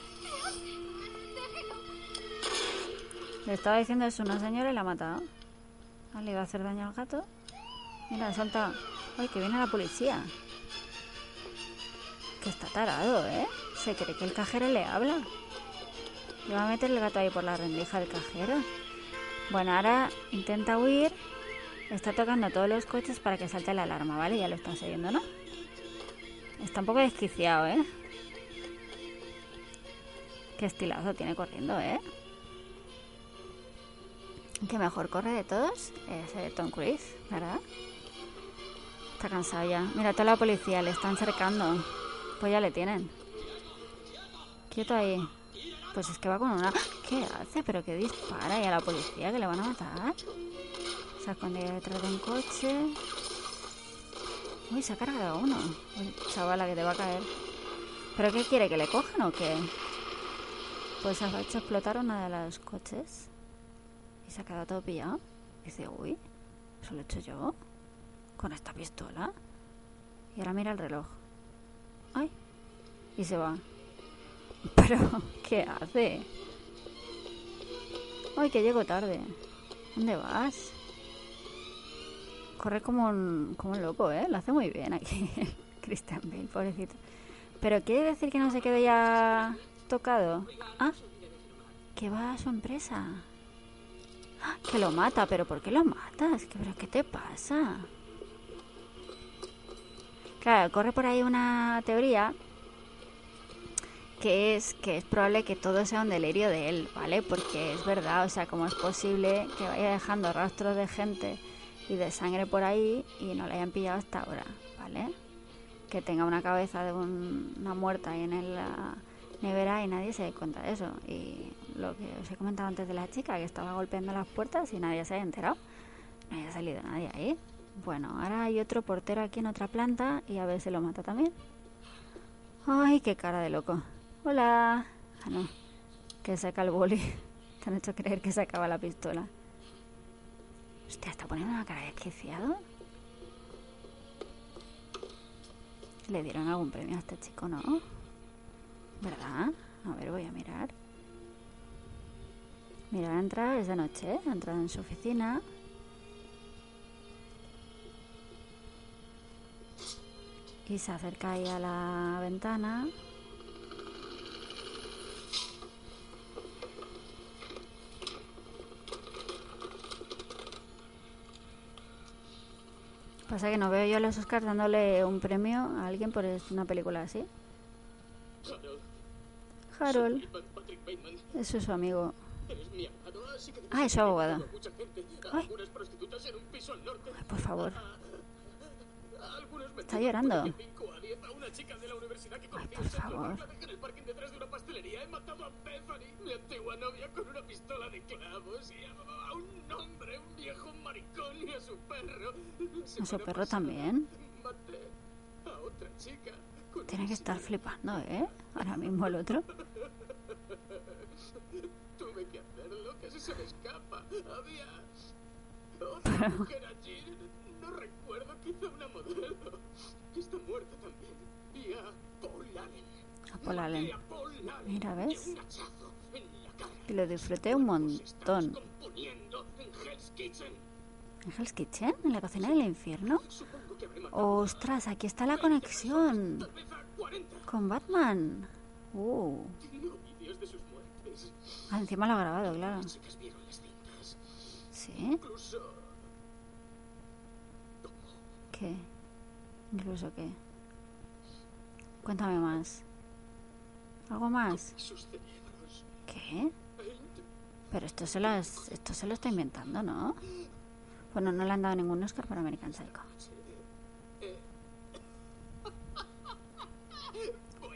Le estaba diciendo eso una señora y la ha matado. Ah, ¿Le iba a hacer daño al gato? Mira, salta. Ay, que viene la policía. Que está tarado, ¿eh? Se cree que el cajero le habla. Le va a meter el gato ahí por la rendija del cajero. Bueno, ahora intenta huir. Está tocando todos los coches para que salte la alarma, ¿vale? Ya lo están siguiendo, ¿no? Está un poco desquiciado, ¿eh? Qué estilazo tiene corriendo, ¿eh? Que mejor corre de todos es eh, Tom Cruise, ¿verdad? Está cansado ya. Mira, toda la policía le están cercando. Pues ya le tienen. Quieto ahí. Pues es que va con una... ¿Qué hace? ¿Pero qué dispara? ¿Y a la policía que le van a matar? Se ha escondido detrás de un coche. Uy, se ha cargado uno. Uy, chavala, que te va a caer. ¿Pero qué quiere? ¿Que le cojan o qué? Pues ha hecho explotar uno de los coches. Y se ha quedado todo pillado. Dice, uy, eso lo he hecho yo. Con esta pistola. Y ahora mira el reloj. Ay. Y se va. Pero, ¿qué hace? Ay, que llego tarde. ¿Dónde vas? Corre como un, como un loco, ¿eh? Lo hace muy bien aquí. Christian Bale, pobrecito. Pero quiere decir que no se quede ya tocado. Ah, que va a su empresa. Que lo mata, pero ¿por qué lo matas? ¿Qué, pero ¿Qué te pasa? Claro, corre por ahí una teoría que es que es probable que todo sea un delirio de él, ¿vale? Porque es verdad, o sea, ¿cómo es posible que vaya dejando rastros de gente y de sangre por ahí y no le hayan pillado hasta ahora, ¿vale? Que tenga una cabeza de un- una muerta ahí en la nevera y nadie se dé cuenta de eso. Y lo que os he comentado antes de la chica que estaba golpeando las puertas y nadie se había enterado. No había salido nadie ahí. Bueno, ahora hay otro portero aquí en otra planta y a ver si lo mata también. Ay, qué cara de loco. Hola. Ah, no. Que saca el boli. Te han hecho creer que sacaba la pistola. Hostia, está poniendo una cara de desquiciado. Le dieron algún premio a este chico, ¿no? ¿Verdad? A ver, voy a mirar. Mira, ha entrado, es de noche, ¿eh? ha entrado en su oficina. Y se acerca ahí a la ventana. Pasa que no veo yo a los Oscars dándole un premio a alguien por una película así. Harold, eso es su amigo. Ah, es su abogado. a mucha gente, a Ay. Ay, por favor. Está llorando. de 5 a 10 a una chica de la universidad que conocí por favor. A su perro. También. Tiene que estar flipando, ¿eh? Ahora mismo el otro. Tuve que hacerlo, casi se me escapa. Había otra mujer allí. No recuerdo, quizá una modelo. que está muerta también. Y a Paul Allen. A Paul Allen. Maté a Paul Allen Mira, ¿ves? Y lo disfruté un montón. En Hell's Kitchen. ¿En la cocina del infierno? ¡Ostras! Aquí está la conexión tal vez a 40. con Batman. Uh. Ah, encima lo ha grabado, claro. ¿Sí? ¿Qué? ¿Incluso qué? Cuéntame más. ¿Algo más? ¿Qué? Pero esto se, lo es- esto se lo está inventando, ¿no? Bueno, no le han dado ningún Oscar para American Psycho.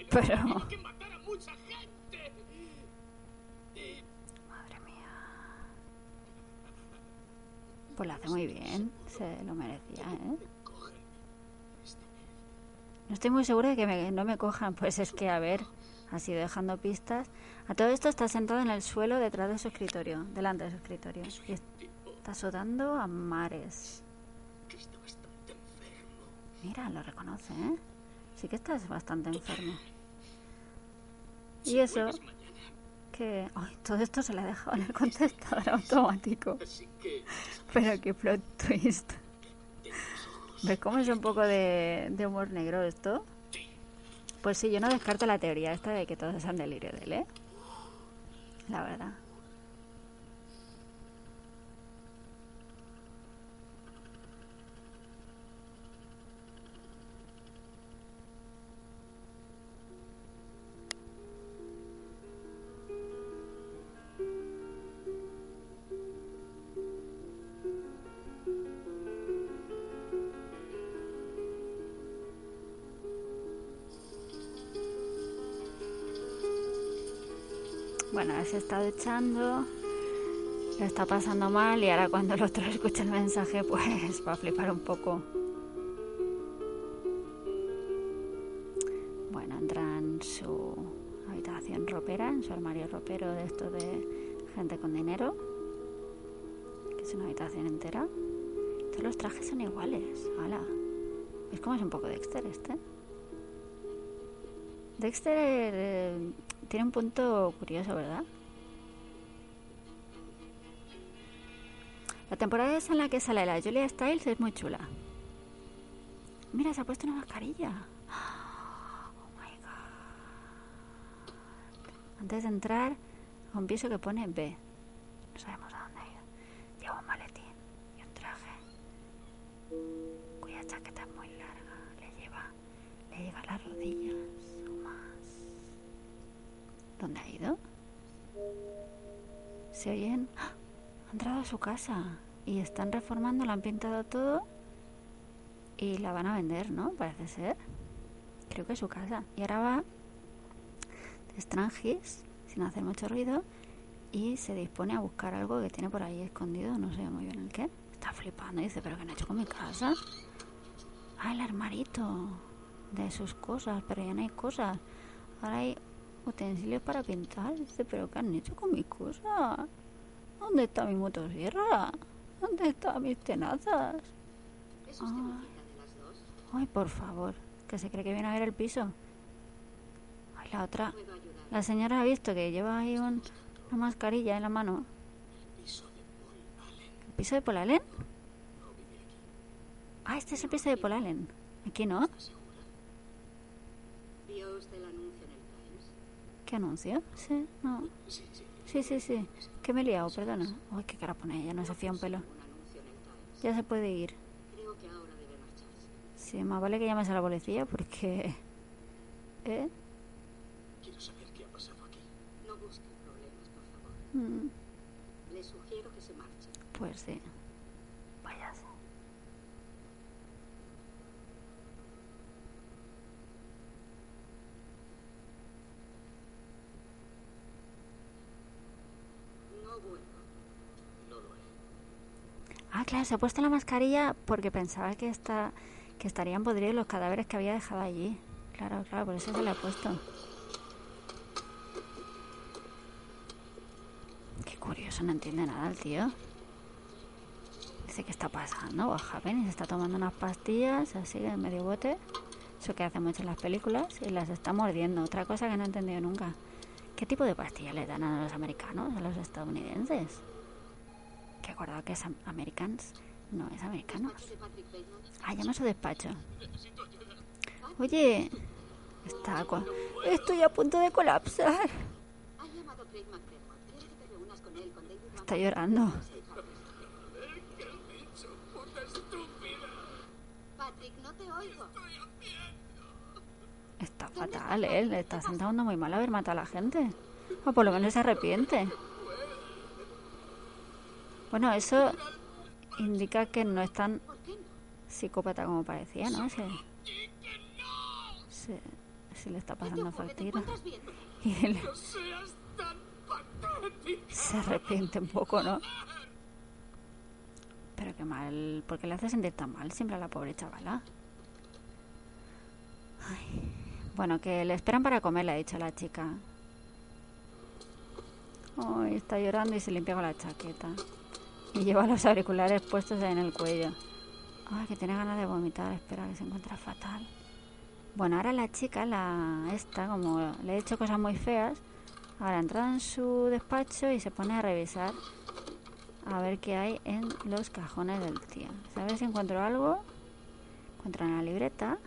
Pero... tiene que matar a mucha gente. Y Madre mía. Pues lo hace muy bien. Se lo merecía, ¿eh? No estoy muy segura de que me- no me cojan. Pues es que, a ver, ha sido dejando pistas. A todo esto está sentado en el suelo detrás de su escritorio, delante de su escritorio. Y está sudando a mares. Mira, lo reconoce, ¿eh? Sí que estás bastante enfermo. Y eso. Que... Todo esto se lo ha dejado en el contestador automático. Pero qué plot twist. ¿Ves cómo es un poco de, de humor negro esto? Pues sí, yo no descarto la teoría esta de que todos sean delirio de él, ¿eh? La verdad. Se está duchando, lo está pasando mal y ahora cuando el otro escuche el mensaje pues va a flipar un poco. Bueno, entra en su habitación ropera, en su armario ropero de esto de gente con dinero, que es una habitación entera. Todos los trajes son iguales, hala. Es como es un poco Dexter este. Dexter eh, tiene un punto curioso, ¿verdad? La temporada esa en la que sale la Julia Stiles es muy chula. Mira, se ha puesto una mascarilla. Oh my god. Antes de entrar un piso que pone B. No sabemos a dónde ido. Lleva un maletín y un traje cuya chaqueta es muy larga. Le lleva, le llega las rodillas Se oyen. ¡Ah! Ha entrado a su casa y están reformando, la han pintado todo y la van a vender, ¿no? Parece ser. Creo que es su casa. Y ahora va de extranjis, sin hacer mucho ruido, y se dispone a buscar algo que tiene por ahí escondido, no sé muy bien el qué. Está flipando y dice, ¿pero qué han hecho con mi casa? Ah, el armarito de sus cosas, pero ya no hay cosas. Ahora hay utensilios para pintar. Dice, ¿pero qué han hecho con mis cosas? ¿Dónde está mi motosierra? ¿Dónde están mis tenazas? ¿Es usted Ah. hija de las dos? Ay, por favor, que se cree que viene a ver el piso. Ay, la otra. La señora ha visto que lleva ahí un- una mascarilla en la mano. piso de Paul Allen. ¿El piso de Paul Allen? Ah, este es el piso de Paul Allen. Aquí no. ¿Estás segura? ¿Vio usted el anuncio en el Times? ¿Qué anuncio? Sí, no. Sí, sí. Sí. Que me he liado, perdona. Ay, qué cara pone ella, no se fía un pelo. Ya se puede ir. Creo que ahora debe marcharse. Sí, más vale que llames a la policía porque... ¿Eh? Quiero saber qué ha pasado aquí. No busque problemas, por favor. Mm, Le sugiero que se marche. Pues sí. Váyase. No vuelva. No lo he. Claro, se ha puesto la mascarilla porque pensaba que, está, que estarían podridos los cadáveres que había dejado allí. Claro, claro, por eso se la ha puesto. Qué curioso, no entiende nada el tío. Dice, ¿qué está pasando? Happened? Y se está tomando unas pastillas así en medio bote. Eso que hace mucho en las películas. Y las está mordiendo. Otra cosa que no he entendido nunca. ¿Qué tipo de pastillas le dan a los americanos, a los estadounidenses? Que acordado que es am- Americans. No, es americanos. Ah, llama a su despacho. Oye, está Estoy a punto de colapsar. Él, Está llorando. Está fatal, ¿eh? Le está sentando muy mal haber matado a la gente. O por lo menos se arrepiente. Bueno, eso indica que no es tan psicópata como parecía, ¿no? Se, se, se le está ¿Qué te pasando factura. Y él se arrepiente un poco, ¿no? Pero qué mal, ¿por qué le hace sentir tan mal siempre a la pobre chavala? Ay. Bueno, que le esperan para comer, le ha dicho la chica. Ay, está llorando y se limpia con la chaqueta. Y lleva los auriculares puestos en el cuello. Ay, que tiene ganas de vomitar, espera, que se encuentra fatal. Bueno, ahora la chica, la esta, como le he hecho cosas muy feas, ahora entra en su despacho y se pone a revisar a ver qué hay en los cajones del tío. A ver si encuentro algo. Encuentro una libreta.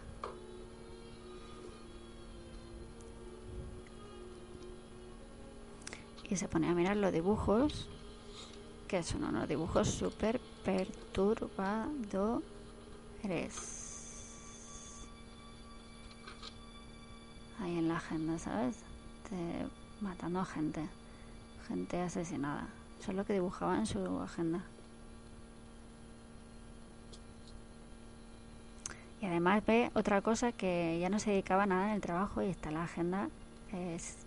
Y se pone a mirar los dibujos. Que son unos dibujos súper perturbadores. Ahí en la agenda, ¿sabes? Matando a gente. Gente asesinada. Eso es lo que dibujaba en su agenda. Y además ve otra cosa que ya no se dedicaba a nada en el trabajo y está la agenda es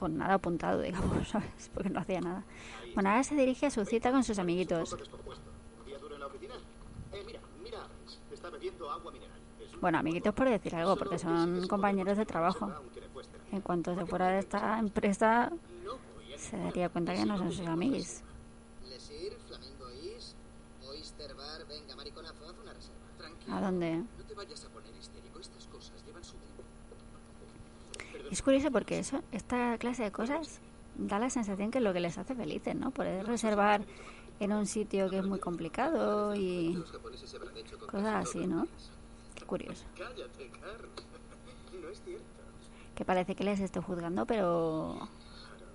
con nada apuntado, digamos, ¿sabes? Porque no hacía nada. Bueno, ahora se dirige a su cita con sus amiguitos. Eh, a Bueno, amiguitos por decir algo, porque son compañeros de trabajo. En cuanto se fuera de esta empresa, se daría cuenta que no son sus amiguis. Lesir, Flamingo Is, Oyster Bar, venga, mariconazo, haz una reserva. Tranquilo. ¿A dónde? No te vayas a poner histérico. Estas cosas llevan su tiempo. Es curioso porque eso, esta clase de cosas da la sensación que es lo que les hace felices, ¿no? Poder reservar en un sitio que es muy complicado y cosas así, ¿no? Qué curioso. Que parece que les estoy juzgando, pero...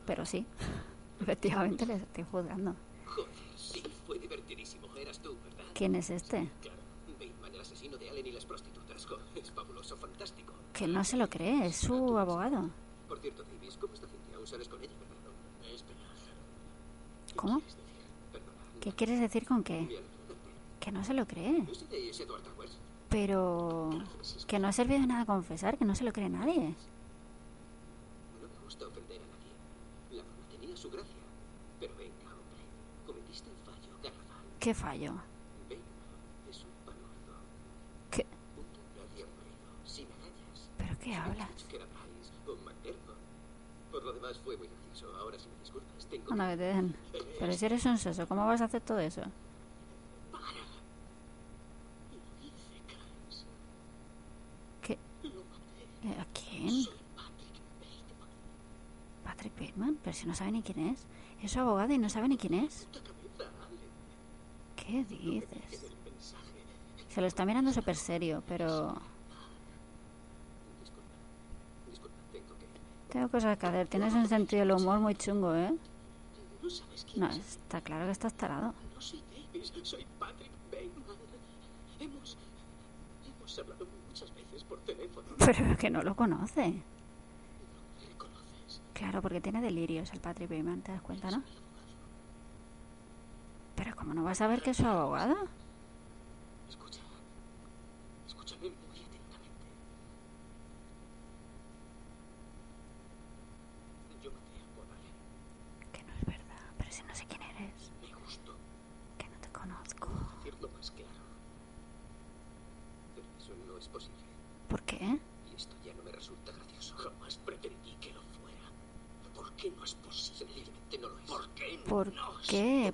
Pero sí. Efectivamente les estoy juzgando. ¿Quién es este? Claro. Bateman, el asesino de Allen y las prostitutas. Joder, es fabuloso, fantástico. Que no se lo cree, es su abogado. Por cierto, Davis, ¿cómo está Cintia? Con ella, ¿verdad? Espera. ¿Cómo? Es decir, perdona. ¿Qué quieres decir con qué? Bien. Que no se lo cree. Pero... Que no ha servido de nada confesar, que no se lo cree nadie. No me gusta ofender a nadie. La broma tenía su gracia. Pero venga, hombre. Cometiste un fallo garrafal. ¿Qué fallo? Bateman es un palurdo. ¿Qué? Un medio marido, sin agallas. ¿Pero qué hablas? Dicho que era Price o McDermott. Por lo demás fue muy gracioso. Ahora si me disculpas, tengo... Anda, que te den. Pero si eres un soso, ¿cómo vas a hacer todo eso? ¿Qué? Eh, ¿A quién? Patrick Bateman. Pero si no sabe ni quién es. Es su abogado y no sabe ni quién es. ¿Qué dices? Se lo está mirando súper serio, pero... Disculpa. Disculpa, tengo que irme. Tengo cosas que hacer. Tienes un sentido del humor muy chungo, ¿eh? No es. está claro que estás tarado. Pero que no lo conoce. Claro, porque tiene delirios el Patrick Bateman, ¿te das cuenta, no? Pero ¿cómo no vas a ver que es su abogado?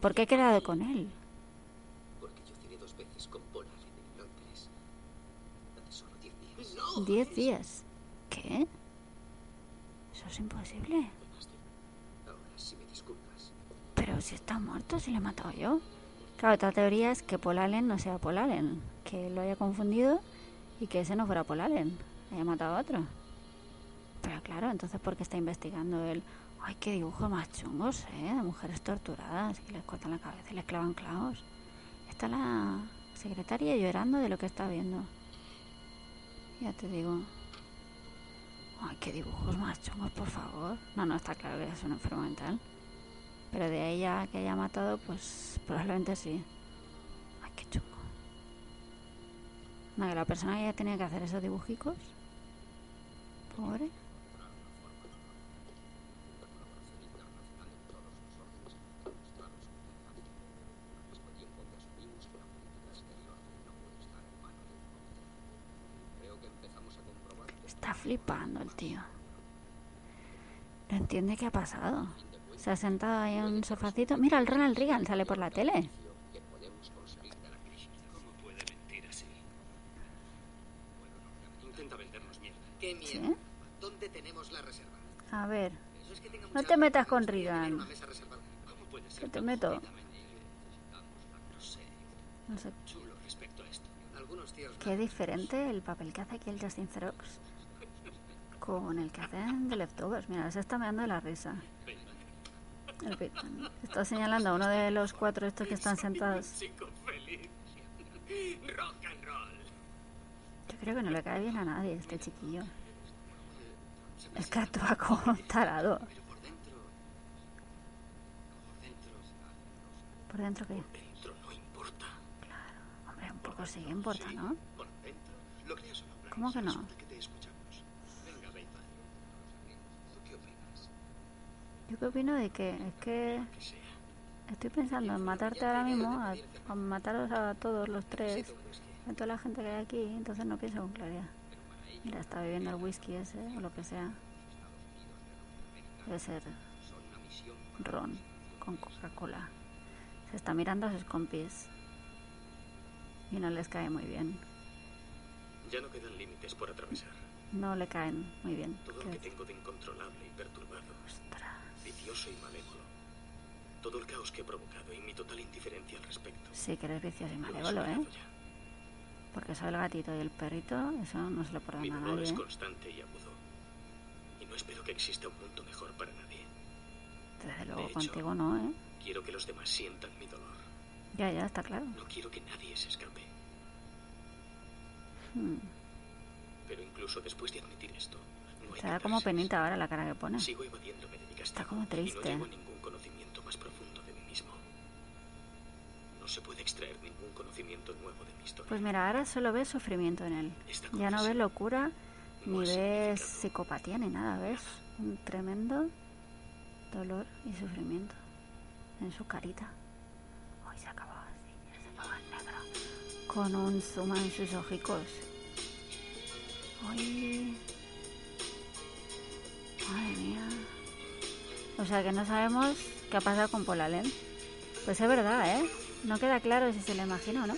¿por qué he quedado con él? Diez días. No, ¿Qué? Eso es imposible. Pero si está muerto, si le he matado yo. Claro, otra teoría es que Polalen no sea Polalen, que lo haya confundido y que ese no fuera Polalen, haya matado a otro. Pero claro, entonces ¿por qué está investigando él? Ay, qué dibujos más chungos, ¿eh? De mujeres torturadas que les cortan la cabeza y les clavan clavos. Está la secretaria llorando de lo que está viendo. Ya te digo. Ay, qué dibujos más chungos, por favor. No, no, está claro que es un enfermo mental. Pero de ella que haya matado, pues probablemente sí. Ay, qué chungo. No, la persona que ya tenía que hacer esos dibujicos. Pobre. Está flipando el tío. No entiende qué ha pasado. Se ha sentado ahí en un sofacito. Mira, el Ronald Reagan sale por la tele. ¿Cómo puede mentir así? Bueno, no, intenta vendernos mierda. ¿Qué ¿Sí? ¿Dónde tenemos la reserva? A ver, No te metas con Reagan. una mesa reservada. ¿Cómo puede ser que te meto. No sé, Qué diferente el papel que hace aquí el Justin Xerox con el que hacen de Leftovers. Mira, se está meando de la risa. El Pitman. Está señalando a uno de los cuatro estos que están sentados. Yo creo que no le cae bien a nadie este chiquillo. Es que actúa como un tarado. Por dentro. Por. ¿Por qué? No importa. Hombre, un poco sí importa, ¿no? Por ¿Cómo que no? resulta que te escuchamos. Venga, ve, padre. ¿Tú qué opinas? Yo qué opino de que es que estoy pensando en matarte ahora mismo, a, a mataros a todos los tres, a toda la gente que hay aquí, entonces no pienso con claridad. Mira, está bebiendo el whisky ese o lo que sea. Debe ser ron con Coca-Cola. Se está mirando a sus compis y no les cae muy bien. Ya no quedan límites por atravesar. No le caen muy bien. Todo lo que tengo de incontrolable y perturbado. Vicioso y malévolo. Todo el caos que he provocado y mi total indiferencia al respecto. Sí que eres vicioso y malévolo, ¿eh? ya. Porque soy el gatito y el perrito, eso no se lo Mi perdona a dolor nadie. es constante y agudo. Y no espero que exista un mundo mejor para nadie. Desde luego hecho- contigo no, ¿eh? Quiero que los demás sientan mi dolor. Ya, ya, está claro. No quiero que nadie se escape. Hmm. Pero incluso después de admitir esto, no hay Se da como penita ahora la cara que pone. Sigo evadiéndome de mi. Está como Y triste. no llego a ningún conocimiento más profundo de mí mismo. No se puede extraer ningún conocimiento nuevo de mi historia. Pues mira, ahora solo ves sufrimiento en él. Ya no ves locura, no ni ves psicopatía, ni nada. Ves un tremendo dolor y sufrimiento en su carita. Hoy se acabó así, se acabó en negro. Con un zoom en sus ojicos. Uy. Madre mía. O sea que no sabemos qué ha pasado con Paul Allen. Pues es verdad, ¿eh? No queda claro si se lo imagina o no.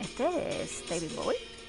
Este es David Bowie.